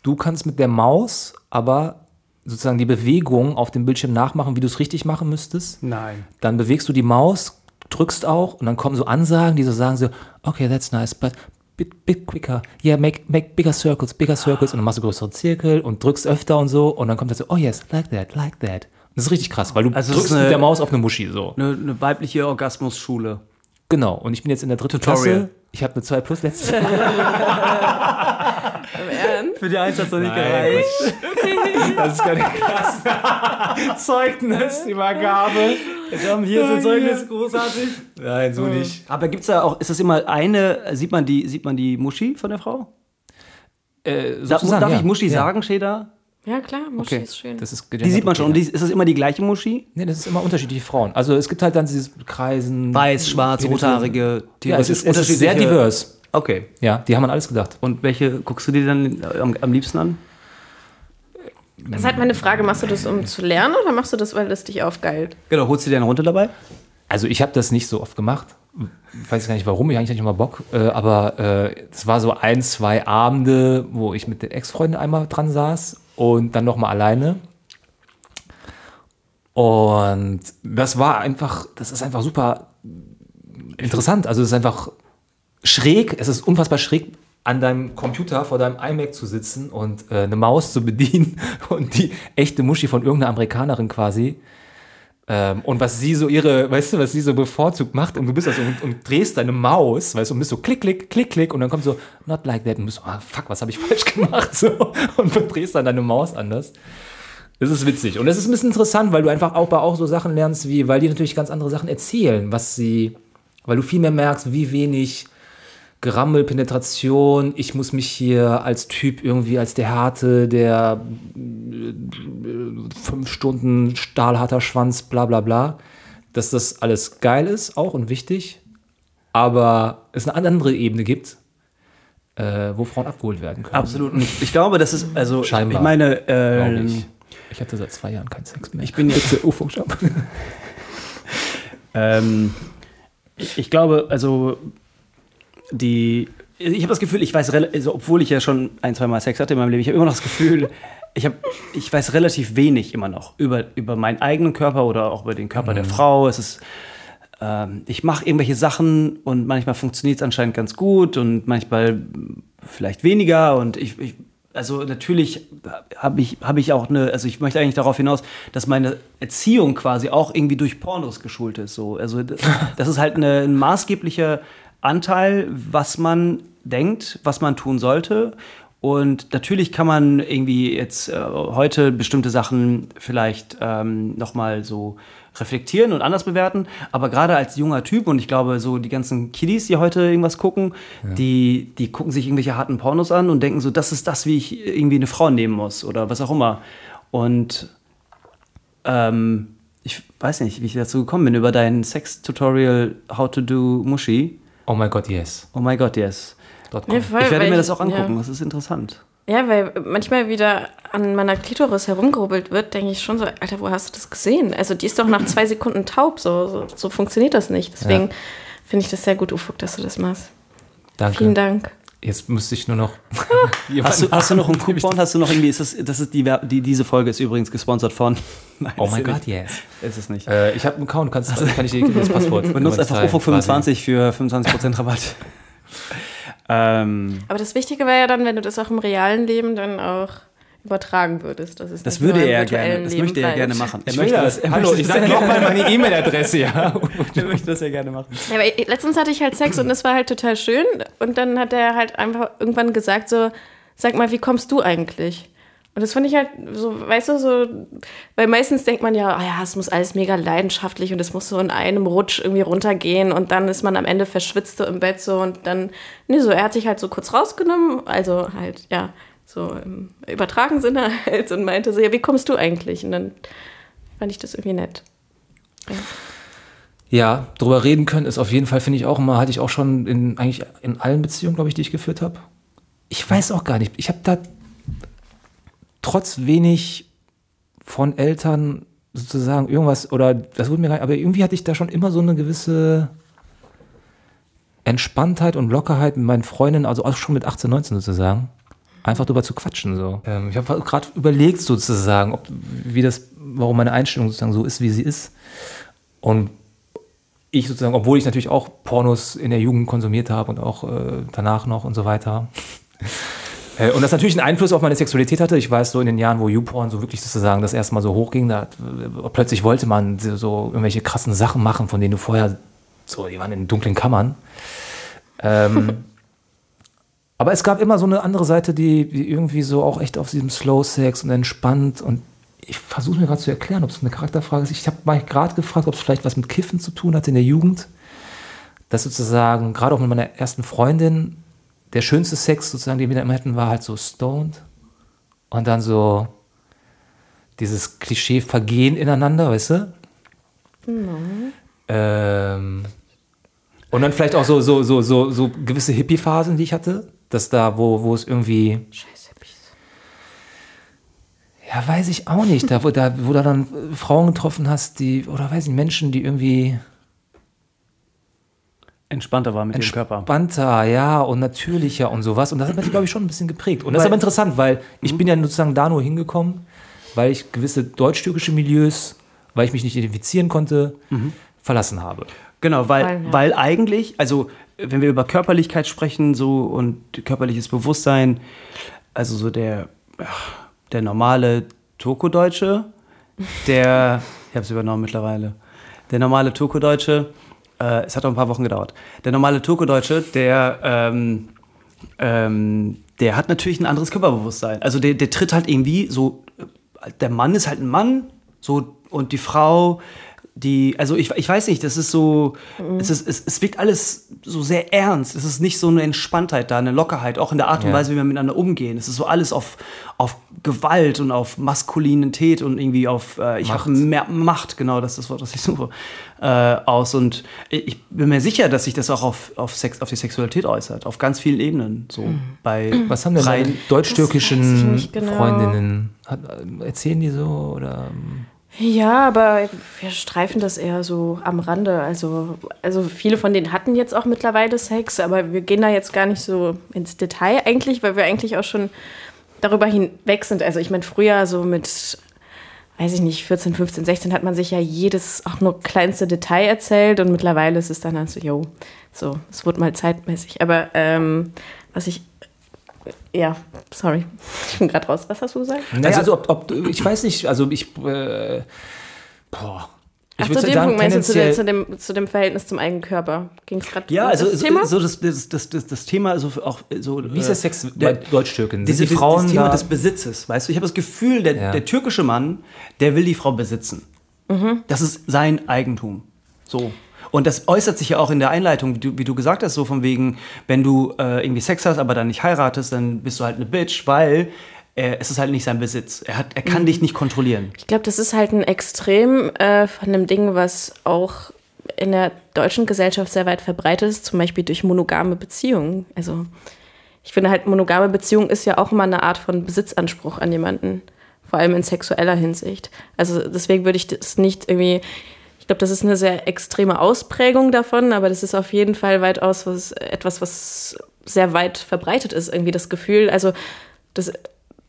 Du kannst mit der Maus aber sozusagen die Bewegung auf dem Bildschirm nachmachen, wie du es richtig machen müsstest. Nein. Dann bewegst du die Maus, drückst auch und dann kommen so Ansagen, die so sagen so, okay, that's nice, but bit, bit quicker. Yeah, make, make bigger circles, bigger circles. Und dann machst du größere Zirkel und drückst öfter und so. Und dann kommt das so, oh yes, like that, like that. Das ist richtig krass, weil du Also drückst ist eine- mit der Maus auf eine Muschi so. Eine, eine weibliche Orgasmusschule. Genau. Und ich bin jetzt in der dritten Tutorial. Klasse. Ich habe eine 2 plus letztes Ernst? Für die Eins hat es noch nicht Nein, Das ist keine Klasse. Zeugnisübergabe. Hier sind Zeugnisse großartig. Nein, so nicht. Aber gibt es da auch, ist das immer eine, sieht man die, sieht man die Muschi von der Frau? Äh, Darf, darf ja. ich Muschi Ja. sagen, Schäder? Ja, klar, Muschi Okay. ist schön. Das ist Die sieht man schon. Und ist das immer die gleiche Muschi? Nee, das ist immer unterschiedliche Frauen. Also es gibt halt dann dieses Kreisen. Weiß, schwarz, rothaarige, Ja, es ist, es ist sehr divers. Okay. Ja, die haben an alles gedacht. Und welche guckst du dir dann am, am liebsten an? Das ist halt meine Frage, machst du das, um zu lernen oder machst du das, weil das dich aufgeilt? Genau, holst du dir eine runter dabei? Also ich habe das nicht so oft gemacht. Ich weiß gar nicht warum, ich eigentlich nicht mal Bock. Äh, aber äh, es war so ein, zwei Abende, wo ich mit der Ex-Freundin einmal dran saß und dann nochmal alleine. Und das war einfach, das ist einfach super interessant. Also es ist einfach schräg, es ist unfassbar schräg, an deinem Computer vor deinem iMac zu sitzen und äh, eine Maus zu bedienen und die echte Muschi von irgendeiner Amerikanerin quasi. Ähm, und was sie so ihre, weißt du, was sie so bevorzugt macht und du bist also und, und drehst deine Maus, weißt du, und bist so klick, klick, klick, klick und dann kommt so not like that und bist so, ah, fuck, was habe ich falsch gemacht so und du drehst dann deine Maus anders. Das ist witzig. Und es ist ein bisschen interessant, weil du einfach auch bei auch so Sachen lernst, wie, weil die natürlich ganz andere Sachen erzählen, was sie, weil du viel mehr merkst, wie wenig Gerammel, Penetration, ich muss mich hier als Typ irgendwie als der Harte, der äh, fünf Stunden stahlharter Schwanz, bla bla bla, dass das alles geil ist auch und wichtig, aber es eine andere Ebene gibt, äh, wo Frauen abgeholt werden können. Absolut. Und ich, ich glaube, das ist, also, Scheinbar. ich meine, äh, ich. Ich hatte seit zwei Jahren keinen Sex mehr. ich bin jetzt, UFO-Shop. ähm, ich, ich glaube, also, die, ich habe das Gefühl, ich weiß, also, obwohl ich ja schon ein, zwei Mal Sex hatte in meinem Leben, ich habe immer noch das Gefühl, ich, hab, ich weiß relativ wenig immer noch über, über meinen eigenen Körper oder auch über den Körper der Frau. Es ist, ähm, ich mache irgendwelche Sachen und manchmal funktioniert es anscheinend ganz gut und manchmal vielleicht weniger und ich, ich also natürlich habe ich, hab ich auch eine, also ich möchte eigentlich darauf hinaus, dass meine Erziehung quasi auch irgendwie durch Pornos geschult ist. So. Also das, das ist halt eine, ein maßgeblicher Anteil, was man denkt, was man tun sollte. Und natürlich kann man irgendwie jetzt äh, heute bestimmte Sachen vielleicht ähm, nochmal so reflektieren und anders bewerten. Aber gerade als junger Typ und ich glaube, so die ganzen Kiddies, die heute irgendwas gucken, die, die gucken sich irgendwelche harten Pornos an und denken so, das ist das, wie ich irgendwie eine Frau nehmen muss oder was auch immer. Und ähm, ich weiß nicht, wie ich dazu gekommen bin, über dein Sex-Tutorial How to do Mushi. Oh mein Gott, yes. Oh my God, yes. Ja, voll, Ich werde mir das auch angucken, Ja. das ist interessant. Ja, weil manchmal wieder an meiner Klitoris herumgerubbelt wird, denke ich schon so, Alter, wo hast du das gesehen? Also die ist doch nach zwei Sekunden taub, so, so, so funktioniert das nicht. Deswegen Ja. finde ich das sehr gut, Ufuk, dass du das machst. Danke. Vielen Dank. Jetzt müsste ich nur noch. Hast du, hast du noch einen Coupon? Hast du noch irgendwie, ist das, das ist die, die, diese Folge ist übrigens gesponsert von. Nein, Oh mein Gott, yes. Ist es nicht. Äh, ich habe einen Account, kannst, kann ich dir das Passwort. Benutzt einfach teilen, UFO 25 für 25% Rabatt. ähm, Aber das Wichtige wäre ja dann, wenn du das auch im realen Leben dann auch übertragen würdest. Das nicht nur würde er virtuellen gerne, das Leben möchte er gerne machen. Er Ich will das. Hallo, ich sag nochmal meine E-Mail-Adresse, ja. er möchte das ja gerne machen. Ja, aber letztens hatte ich halt Sex und es war halt total schön. Und dann hat er halt einfach irgendwann gesagt so, sag mal, wie kommst du eigentlich? Und das fand ich halt so, weißt du, so, weil meistens denkt man ja, ah ja, es muss alles mega leidenschaftlich und es muss so in einem Rutsch irgendwie runtergehen und dann ist man am Ende verschwitzt so im Bett so und dann, nee, so, er hat sich halt so kurz rausgenommen, also halt, ja, so im übertragenen Sinne halt und meinte so, ja, wie kommst du eigentlich? Und dann fand ich das irgendwie nett. Ja, drüber reden können ist auf jeden Fall, finde ich auch immer, hatte ich auch schon in eigentlich in allen Beziehungen, glaube ich, die ich geführt habe. Ich weiß auch gar nicht. Ich habe da trotz wenig von Eltern sozusagen irgendwas, oder das wurde mir gar nicht, aber irgendwie hatte ich da schon immer so eine gewisse Entspanntheit und Lockerheit mit meinen Freundinnen, also auch schon mit 18, 19 sozusagen, einfach drüber zu quatschen. So. Ähm, ich habe gerade überlegt sozusagen, ob, wie das, warum meine Einstellung sozusagen so ist, wie sie ist. Und ich sozusagen, obwohl ich natürlich auch Pornos in der Jugend konsumiert habe und auch äh, danach noch und so weiter. Äh, Und das natürlich einen Einfluss auf meine Sexualität hatte. Ich weiß so in den Jahren, wo YouPorn so wirklich sozusagen das erste Mal so hochging, da äh, plötzlich wollte man so- so irgendwelche krassen Sachen machen, von denen du vorher so, die waren in dunklen Kammern. Ähm, aber es gab immer so eine andere Seite, die, die irgendwie so auch echt auf diesem Slow Sex und entspannt und ich versuche mir gerade zu erklären, ob es eine Charakterfrage ist. Ich habe mal gerade gefragt, ob es vielleicht was mit Kiffen zu tun hat in der Jugend. Dass sozusagen, gerade auch mit meiner ersten Freundin, der schönste Sex sozusagen, den wir da immer hatten, war halt so stoned. Und dann so dieses Klischee Vergehen ineinander, weißt du? Ähm, und dann vielleicht auch so, so, so, so, so gewisse Hippie-Phasen, die ich hatte. Dass da, wo, wo es irgendwie. Scheiße. Ja, weiß ich auch nicht. Da, wo, da, wo du dann Frauen getroffen hast, die, oder weiß ich, Menschen, die irgendwie Entspannter war mit dem Körper. entspannter, ja, und natürlicher und sowas. Und das hat mich, glaube ich, schon ein bisschen geprägt. Und das ist aber interessant, weil ich Mhm. bin ja sozusagen da nur hingekommen, weil ich gewisse deutsch-türkische Milieus, weil ich mich nicht identifizieren konnte, Mhm. verlassen habe. Genau, weil, Weil, ja. weil eigentlich, also wenn wir über Körperlichkeit sprechen so und körperliches Bewusstsein, also so der, der normale Turko-Deutsche, der, ich habe es übernommen mittlerweile, der normale Turko-Deutsche, äh, es hat auch ein paar Wochen gedauert, der normale Turko-Deutsche, der, ähm, ähm, der hat natürlich ein anderes Körperbewusstsein. Also der, der tritt halt irgendwie so, der Mann ist halt ein Mann, so und die Frau, die, also ich, ich weiß nicht, das ist so, es, ist, es, es wirkt alles so sehr ernst. Es ist nicht so eine Entspanntheit da, eine Lockerheit, auch in der Art und Ja. Weise, wie wir miteinander umgehen. Es ist so alles auf, auf Gewalt und auf Maskulinität und irgendwie auf, äh, ich Macht. habe mehr Macht, genau, das ist das Wort, das ich suche, äh, aus. Und ich bin mir sicher, dass sich das auch auf, auf, Sex, auf die Sexualität äußert, auf ganz vielen Ebenen. So bei Was haben denn rein- deutsch-türkischen genau. Freundinnen? Hat, erzählen die so? Oder? Ja, aber wir streifen das eher so am Rande. Also, also viele von denen hatten jetzt auch mittlerweile Sex, aber wir gehen da jetzt gar nicht so ins Detail eigentlich, weil wir eigentlich auch schon darüber hinweg sind. Also ich meine, früher so mit, weiß ich nicht, 14, 15, 16 hat man sich ja jedes, auch nur kleinste Detail erzählt und mittlerweile ist es dann so, yo, so, es wurde mal zeitmäßig. Aber ähm, was ich, ja, sorry, ich bin gerade raus. Was hast du gesagt? Also, also ob, ob, ich weiß nicht, also ich. Äh, boah. Ich Ach, würde zu dem sagen, Punkt meinst du zu, der, zu, dem, zu dem Verhältnis zum eigenen Körper? Ging es gerade Ja, um also das so, Thema? so das, das, das, das, das, das Thema so auch so. Wie ist der Sex der- bei Deutsch-Türken? Sind Diese, die Frauen das Thema da? des Besitzes, weißt du? Ich habe das Gefühl, der, Ja. der türkische Mann, der will die Frau besitzen. Das ist sein Eigentum. So. Und das äußert sich ja auch in der Einleitung, wie du, wie du gesagt hast, so von wegen, wenn du äh, irgendwie Sex hast, aber dann nicht heiratest, dann bist du halt eine Bitch, weil äh, es ist halt nicht sein Besitz. Er, hat, er kann dich nicht kontrollieren. Ich glaube, das ist halt ein Extrem äh, von einem Ding, was auch in der deutschen Gesellschaft sehr weit verbreitet ist, zum Beispiel durch monogame Beziehungen. Also ich finde halt, monogame Beziehung ist ja auch immer eine Art von Besitzanspruch an jemanden, vor allem in sexueller Hinsicht. Also deswegen würde ich das nicht irgendwie, ich glaube, das ist eine sehr extreme Ausprägung davon, aber das ist auf jeden Fall weitaus was, etwas, was sehr weit verbreitet ist, irgendwie das Gefühl, also das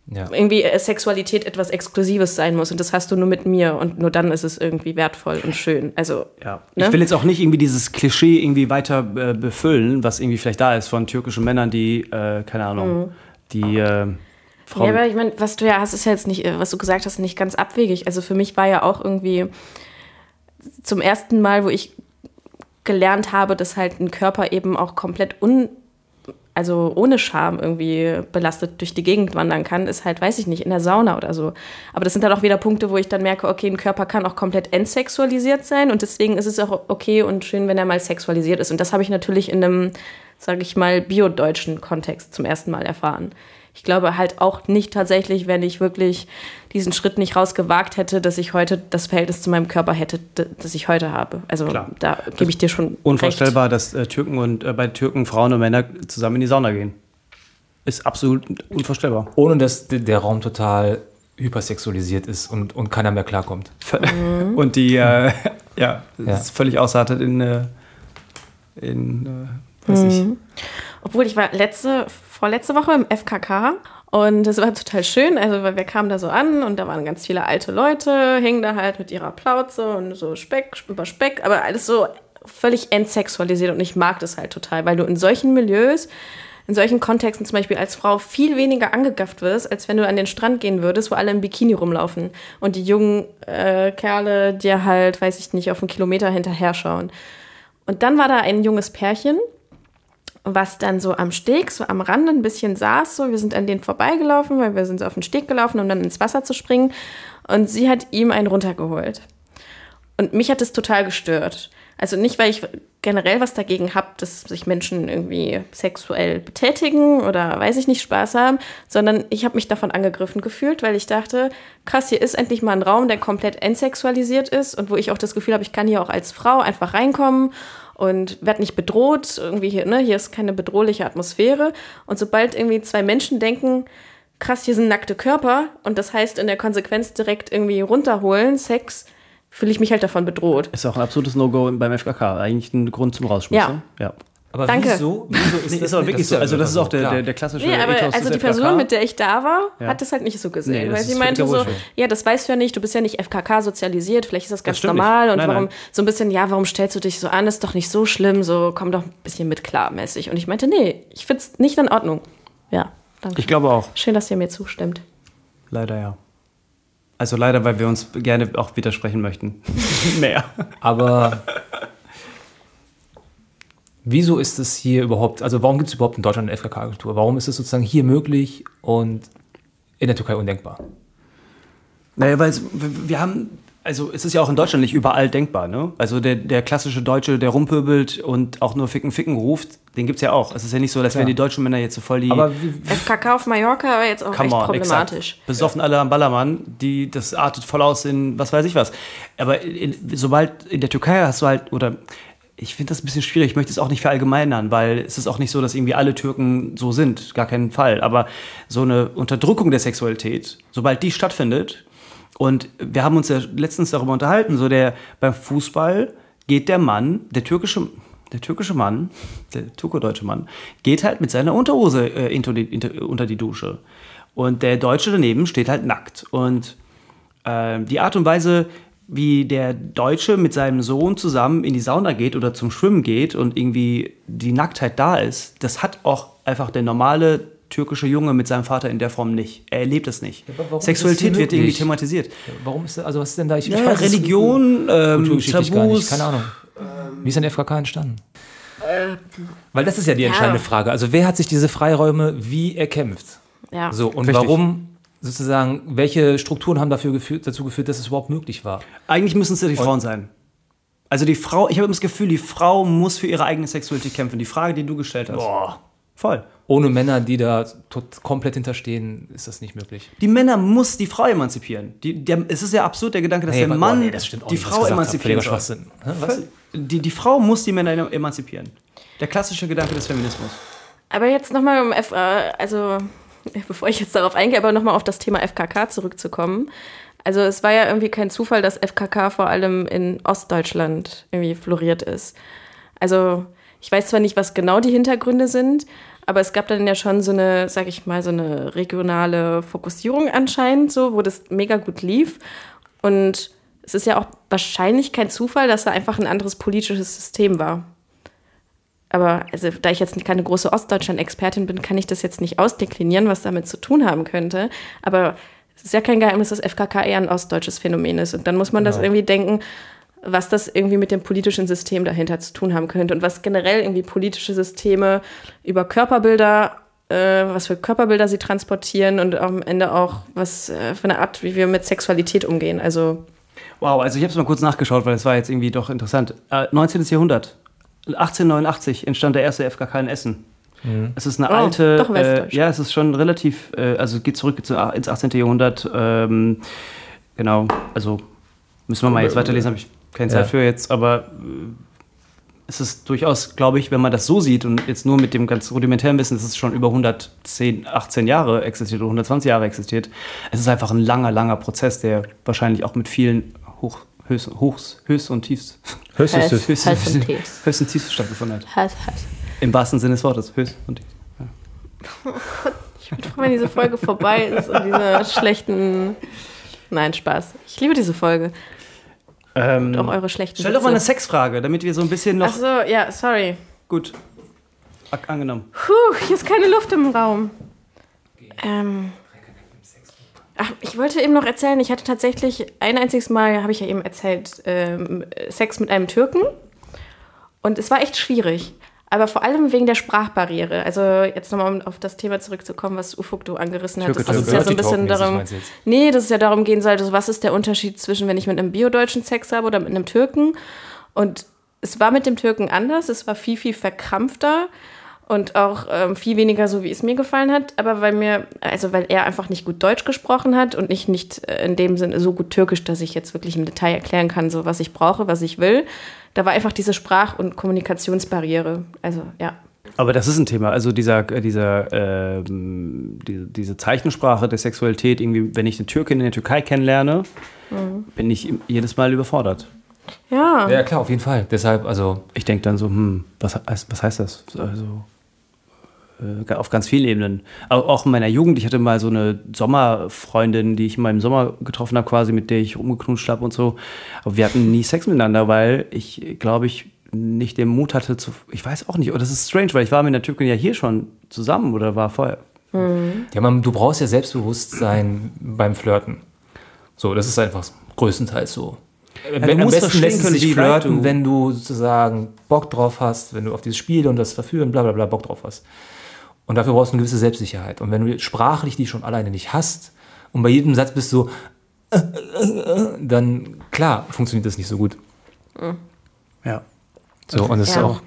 ja. irgendwie äh, Sexualität etwas Exklusives sein muss und das hast du nur mit mir und nur dann ist es irgendwie wertvoll und schön. Also, Ja. Ne? Ich will jetzt auch nicht irgendwie dieses Klischee irgendwie weiter äh, befüllen, was irgendwie vielleicht da ist von türkischen Männern, die, äh, keine Ahnung, die äh, ja, Frauen. aber ich meine, was du ja hast, ist ja jetzt nicht, äh, was du gesagt hast, nicht ganz abwegig. Also für mich war ja auch irgendwie zum ersten Mal, wo ich gelernt habe, dass halt ein Körper eben auch komplett un also ohne Scham irgendwie belastet durch die Gegend wandern kann, ist halt, weiß ich nicht, in der Sauna oder so. Aber das sind dann auch wieder Punkte, wo ich dann merke, okay, ein Körper kann auch komplett entsexualisiert sein und deswegen ist es auch okay und schön, wenn er mal sexualisiert ist. Und das habe ich natürlich in einem, sage ich mal, biodeutschen Kontext zum ersten Mal erfahren. Ich glaube halt auch nicht tatsächlich, wenn ich wirklich diesen Schritt nicht rausgewagt hätte, dass ich heute das Verhältnis zu meinem Körper hätte, das ich heute habe. Also Klar. da gebe ich dir schon Unvorstellbar, dass äh, Türken und äh, bei Türken Frauen und Männer zusammen in die Sauna gehen. Ist absolut unvorstellbar. Ohne dass der Raum total hypersexualisiert ist und, und keiner mehr klarkommt. Und die, äh, ja, das Ja. ist völlig ausartet in, äh, in äh, weiß ich. Obwohl ich war letzte, vorletzte Woche im FKK und das war total schön. Also wir kamen da so an und da waren ganz viele alte Leute, hingen da halt mit ihrer Plauze und so Speck über Speck, aber alles so völlig entsexualisiert und ich mag das halt total, weil du in solchen Milieus, in solchen Kontexten zum Beispiel als Frau viel weniger angegafft wirst, als wenn du an den Strand gehen würdest, wo alle im Bikini rumlaufen und die jungen äh, Kerle dir halt, weiß ich nicht, auf einen Kilometer hinterher schauen. Und dann war da ein junges Pärchen, was dann so am Steg, so am Rand ein bisschen saß. So, wir sind an denen vorbeigelaufen, weil wir sind so auf den Steg gelaufen, um dann ins Wasser zu springen. Und sie hat ihm einen runtergeholt. Und mich hat das total gestört. Also nicht, weil ich generell was dagegen habe, dass sich Menschen irgendwie sexuell betätigen oder weiß ich nicht, Spaß haben, sondern ich habe mich davon angegriffen gefühlt, weil ich dachte, krass, hier ist endlich mal ein Raum, der komplett entsexualisiert ist und wo ich auch das Gefühl habe, ich kann hier auch als Frau einfach reinkommen und werde nicht bedroht. Irgendwie hier, ne, hier ist keine bedrohliche Atmosphäre. Und sobald irgendwie zwei Menschen denken, krass, hier sind nackte Körper und das heißt in der Konsequenz direkt irgendwie runterholen, Sex, fühle ich mich halt davon bedroht. Ist auch ein absolutes No-Go beim FKK. Eigentlich ein Grund zum Rausschmissen. Ja. ja. Aber Danke. wieso? wieso ist Nee, das ist aber wirklich so. ja Also, das ist auch der, der, der klassische Nee, aber Ethos also des die Person, mit der ich da war, Ja. hat das halt nicht so gesehen. Nee, das weil sie meinte so, Bullshit. ja, das weißt du ja nicht, du bist ja nicht FKK sozialisiert, vielleicht ist das ganz stimmt normal nicht. und Nein, warum nein. so ein bisschen, ja, warum stellst du dich so an, ist doch nicht so schlimm, so komm doch ein bisschen mit klar mäßig. Und ich meinte, nee, ich find's nicht in Ordnung. Ja, danke. Ich glaube auch. Schön, dass ihr mir zustimmt. Leider ja. Also leider, weil wir uns gerne auch widersprechen möchten. Mehr. Aber wieso ist es hier überhaupt, also warum gibt es überhaupt in Deutschland eine FKK-Agentur? Warum ist es sozusagen hier möglich und in der Türkei undenkbar? Naja, weil wir haben, also es ist ja auch in Deutschland nicht überall denkbar, ne? Also der, der klassische Deutsche, der rumpöbelt und auch nur Ficken, Ficken ruft, den gibt's ja auch. Es ist ja nicht so, als wären die deutschen Männer jetzt so voll die Aber FKK auf Mallorca war jetzt auch echt problematisch. Exakt. Besoffen alle am Ballermann, die, das artet voll aus in was weiß ich was. Aber in, sobald in der Türkei hast du halt, oder ich finde das ein bisschen schwierig, ich möchte es auch nicht verallgemeinern, weil es ist auch nicht so, dass irgendwie alle Türken so sind, gar keinen Fall. Aber so eine Unterdrückung der Sexualität, sobald die stattfindet, und wir haben uns ja letztens darüber unterhalten, so der beim Fußball geht der Mann, der türkische, der türkische Mann, der türkodeutsche Mann, geht halt mit seiner Unterhose äh, unter, die, inter- unter die Dusche. Und der Deutsche daneben steht halt nackt. Und ähm, die Art und Weise, wie der Deutsche mit seinem Sohn zusammen in die Sauna geht oder zum Schwimmen geht und irgendwie die Nacktheit da ist, das hat auch einfach der normale türkische Junge mit seinem Vater in der Form nicht. Er erlebt es nicht. ist Sexualität wird irgendwie thematisiert. warum ist das, also was ist denn da? Ich, ich Ja, weiß es Religion, ähm, Tabus. nicht, keine Ahnung. Wie ist denn der FKK entstanden? Weil das ist ja die entscheidende Frage. Also wer hat sich diese Freiräume wie erkämpft? Ja. So, und Richtig. warum sozusagen, welche Strukturen haben dafür geführt, dazu geführt, dass es überhaupt möglich war? Eigentlich müssen es ja die Frauen sein. Also die Frau, ich habe immer das Gefühl, die Frau muss für ihre eigene Sexualität kämpfen. Die Frage, die du gestellt hast. Boah. Voll. Ohne Männer, die da tot, komplett hinterstehen, ist das nicht möglich. Die Männer muss die Frau emanzipieren. Die, der, es ist ja absurd der Gedanke, dass Nee, der aber- Mann oh, nee, das die nicht, Frau emanzipieren soll. Hä, was? Die, die Frau muss die Männer emanzipieren. Der klassische Gedanke des Feminismus. Aber jetzt nochmal um F, äh, also bevor ich jetzt darauf eingehe, aber nochmal auf das Thema FKK zurückzukommen. Also es war ja irgendwie kein Zufall, dass FKK vor allem in Ostdeutschland irgendwie floriert ist. Also ich weiß zwar nicht, was genau die Hintergründe sind, aber es gab dann ja schon so eine, sag ich mal, so eine regionale Fokussierung anscheinend, so, wo das mega gut lief. Und es ist ja auch wahrscheinlich kein Zufall, dass da einfach ein anderes politisches System war. Aber also, da ich jetzt keine große Ostdeutschland-Expertin bin, kann ich das jetzt nicht ausdeklinieren, was damit zu tun haben könnte. Aber es ist ja kein Geheimnis, dass FKK eher ein ostdeutsches Phänomen ist. Und dann muss man das irgendwie denken, was das irgendwie mit dem politischen System dahinter zu tun haben könnte und was generell irgendwie politische Systeme über Körperbilder, äh, was für Körperbilder sie transportieren und am Ende auch was äh, für eine Art, wie wir mit Sexualität umgehen. Also Wow, also ich habe es mal kurz nachgeschaut, weil es war jetzt irgendwie doch interessant. Äh, 19. Jahrhundert. 1889 entstand der erste FKK in Essen. Es ist eine Oh, alte, doch äh, westdeutsch. ja, es ist schon relativ, äh, also geht zurück zu, ins 18. Jahrhundert. Ähm, genau, also müssen wir mal jetzt weiterlesen, habe ich keine Zeit Ja. für jetzt, aber äh, es ist durchaus, glaube ich, wenn man das so sieht und jetzt nur mit dem ganz rudimentären Wissen, dass es schon über 110, 18 Jahre existiert oder 120 Jahre existiert. Es ist einfach ein langer, langer Prozess, der wahrscheinlich auch mit vielen Hoch, Höchst, Hochs, Höchst und Tiefs, Höchst- Höchst, Höchst und Tiefs. Höchst und Tiefs stattgefunden hat. Hass, Hass. Im wahrsten Sinne des Wortes. Höchst und Tiefs. Ich bin froh, wenn diese Folge vorbei ist und diese schlechten. Nein, Spaß. Ich liebe diese Folge. Ähm, Und auch eure schlechten stell doch mal eine. Sexfrage, damit wir so ein bisschen noch. Ach so, ja, sorry. Gut. Angenommen. Puh, hier ist keine Luft im Raum. Ähm. Ach, ich wollte eben noch erzählen, ich hatte tatsächlich ein einziges Mal, habe ich ja eben erzählt, ähm, Sex mit einem Türken. Und es war echt schwierig. Aber vor allem wegen der Sprachbarriere. Also jetzt nochmal, um auf das Thema zurückzukommen, was Ufuk du angerissen hast. Das ist ja so ein bisschen darum. Nee, dass es ja darum gehen sollte, so was ist der Unterschied zwischen, wenn ich mit einem Biodeutschen Sex habe oder mit einem Türken. Und es war mit dem Türken anders, es war viel, viel verkrampfter und auch ähm, viel weniger so, wie es mir gefallen hat. Aber weil mir, also weil er einfach nicht gut Deutsch gesprochen hat und ich nicht äh, in dem Sinne so gut Türkisch, dass ich jetzt wirklich im Detail erklären kann, so was ich brauche, was ich will. Da war einfach diese Sprach- und Kommunikationsbarriere. Also ja. Aber das ist ein Thema. Also dieser, äh, dieser, ähm, die, diese Zeichensprache der Sexualität, irgendwie, wenn ich eine Türkin in der Türkei kennenlerne, bin ich im- jedes Mal überfordert. Ja. Ja, klar, auf jeden Fall. Deshalb, also, Ich denke dann so, hm, was, heißt- was heißt das? Also äh, auf ganz vielen Ebenen. Auch in meiner Jugend, ich hatte mal so eine Sommerfreundin, die ich mal im Sommer getroffen habe, quasi, mit der ich rumgeknutscht habe und so. Aber wir hatten nie Sex miteinander, weil ich, glaube ich, nicht den Mut hatte zu. Ich weiß auch nicht, aber das ist strange, weil ich war mit der Türkin ja hier schon zusammen oder war vorher. ja, man, du brauchst ja Selbstbewusstsein beim Flirten. So, das ist einfach größtenteils so. du Am musst besten verstehen lässt es können, sich flirten, du- wenn du sozusagen Bock drauf hast, wenn du auf dieses Spiel und das Verführen, bla bla bla, Bock drauf hast. Und dafür brauchst du eine gewisse Selbstsicherheit. Und wenn du sprachlich die schon alleine nicht hast und bei jedem Satz bist du so, dann klar, funktioniert das nicht so gut. Ja. So, und das ist Ja. auch,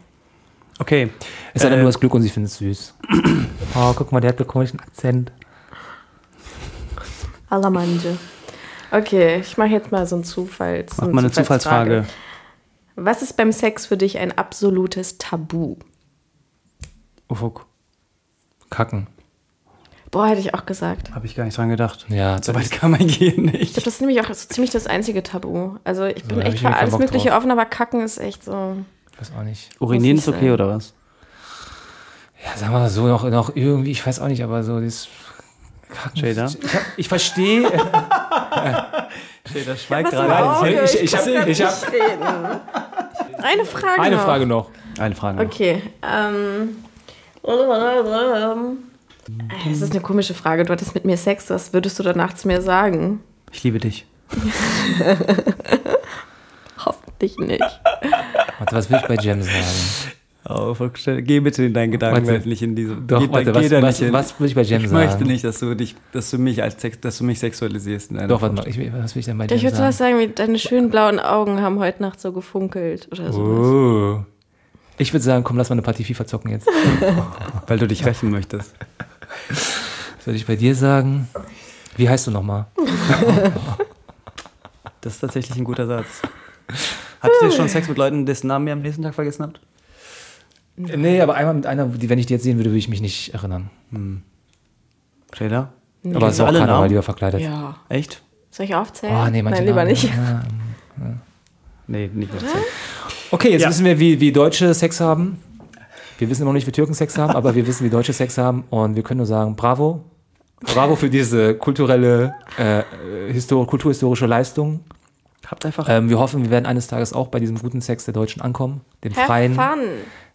Okay. es sei denn, Äh, du hast Glück und sie findet es süß. Oh, guck mal, der hat einen komischen Akzent. Alamanje. Okay, ich mache jetzt mal so einen Zufall. Mach mal eine Zufallsfrage. Was ist beim Sex für dich ein absolutes Tabu? Ufuk. Kacken. Boah, hätte ich auch gesagt. Habe ich gar nicht dran gedacht. Ja, So weit kann man gehen Ich nicht. glaube, das ist nämlich auch so ziemlich das einzige Tabu. Also ich bin hab echt ich für alles Mögliche drauf. offen, aber Kacken ist echt so. Ich weiß auch nicht. Urinieren ist okay sein. oder was? Ja, sagen wir mal so, noch, noch irgendwie, ich weiß auch nicht, aber so das Kacken. Jada? Ich, hab, ich verstehe. Das schweigt gerade. ich ich habe ich hab Eine Frage eine noch. Frage noch. Eine Frage. noch. Okay. Ähm. Es ist eine komische Frage. Du hattest mit mir Sex. Was würdest du danach zu mir sagen? Ich liebe dich. Hoffentlich nicht. Warte, was will ich bei Jem sagen? Oh, Ufuk, stell- geh bitte in deinen Gedanken Warte. nicht in diese. Doch, geh, warte, geh was, da was, nicht hin. was will ich bei Jem ich sagen? möchte nicht, dass du dich, dass du mich als Sex, dass du mich sexualisierst Doch, warte ich, was will ich denn bei Ich Jem würde sowas sagen? sagen wie, deine schönen blauen Augen haben heute Nacht so gefunkelt oder so. Oh. Ich würde sagen, komm, lass mal eine Partie FIFA zocken jetzt. Weil du dich rächen möchtest. Würde ich bei dir sagen? Wie heißt du nochmal? Das ist tatsächlich ein guter Satz. Hattet ihr schon Sex mit Leuten, dessen Namen ihr am nächsten Tag vergessen habt? Nee, aber einmal mit einer, die, wenn ich die jetzt sehen würde, würde ich mich nicht erinnern. Jada? Aber es ist auch alle keiner, Namen? weil die war verkleidet. Ja. Echt? Soll ich aufzählen? Oh, nee, manche Nein, lieber Namen. nicht. Ja. Nee, nicht mehr. Okay, jetzt Ja. wissen wir, wie, wie Deutsche Sex haben. Wir wissen noch nicht, wie Türken Sex haben, aber wir wissen, wie Deutsche Sex haben. Und wir können nur sagen, bravo. Bravo für diese kulturelle, äh, histor kulturhistorische Leistung. Habt einfach. Ähm, wir hoffen, wir werden eines Tages auch bei diesem guten Sex der Deutschen ankommen. Dem Have freien. fun.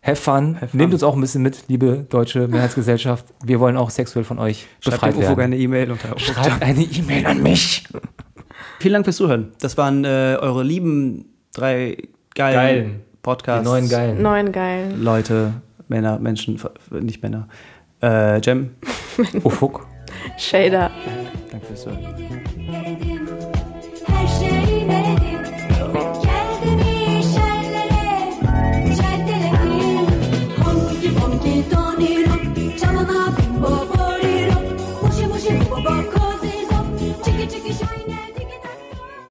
Have fun. fun. Nehmt uns auch ein bisschen mit, liebe deutsche Mehrheitsgesellschaft. Wir wollen auch sexuell von euch Schreibt befreit werden. eine E-Mail unter. Schreibt eine E-Mail an mich. Vielen Dank fürs Zuhören. Das waren äh, eure lieben drei geilen, geilen. Podcasts. Die neuen geilen. Neuen geilen. Leute, Männer, Menschen, nicht Männer. Äh, Jem. Oh, Ufuk. Shader. Danke fürs Zuhören. Don't need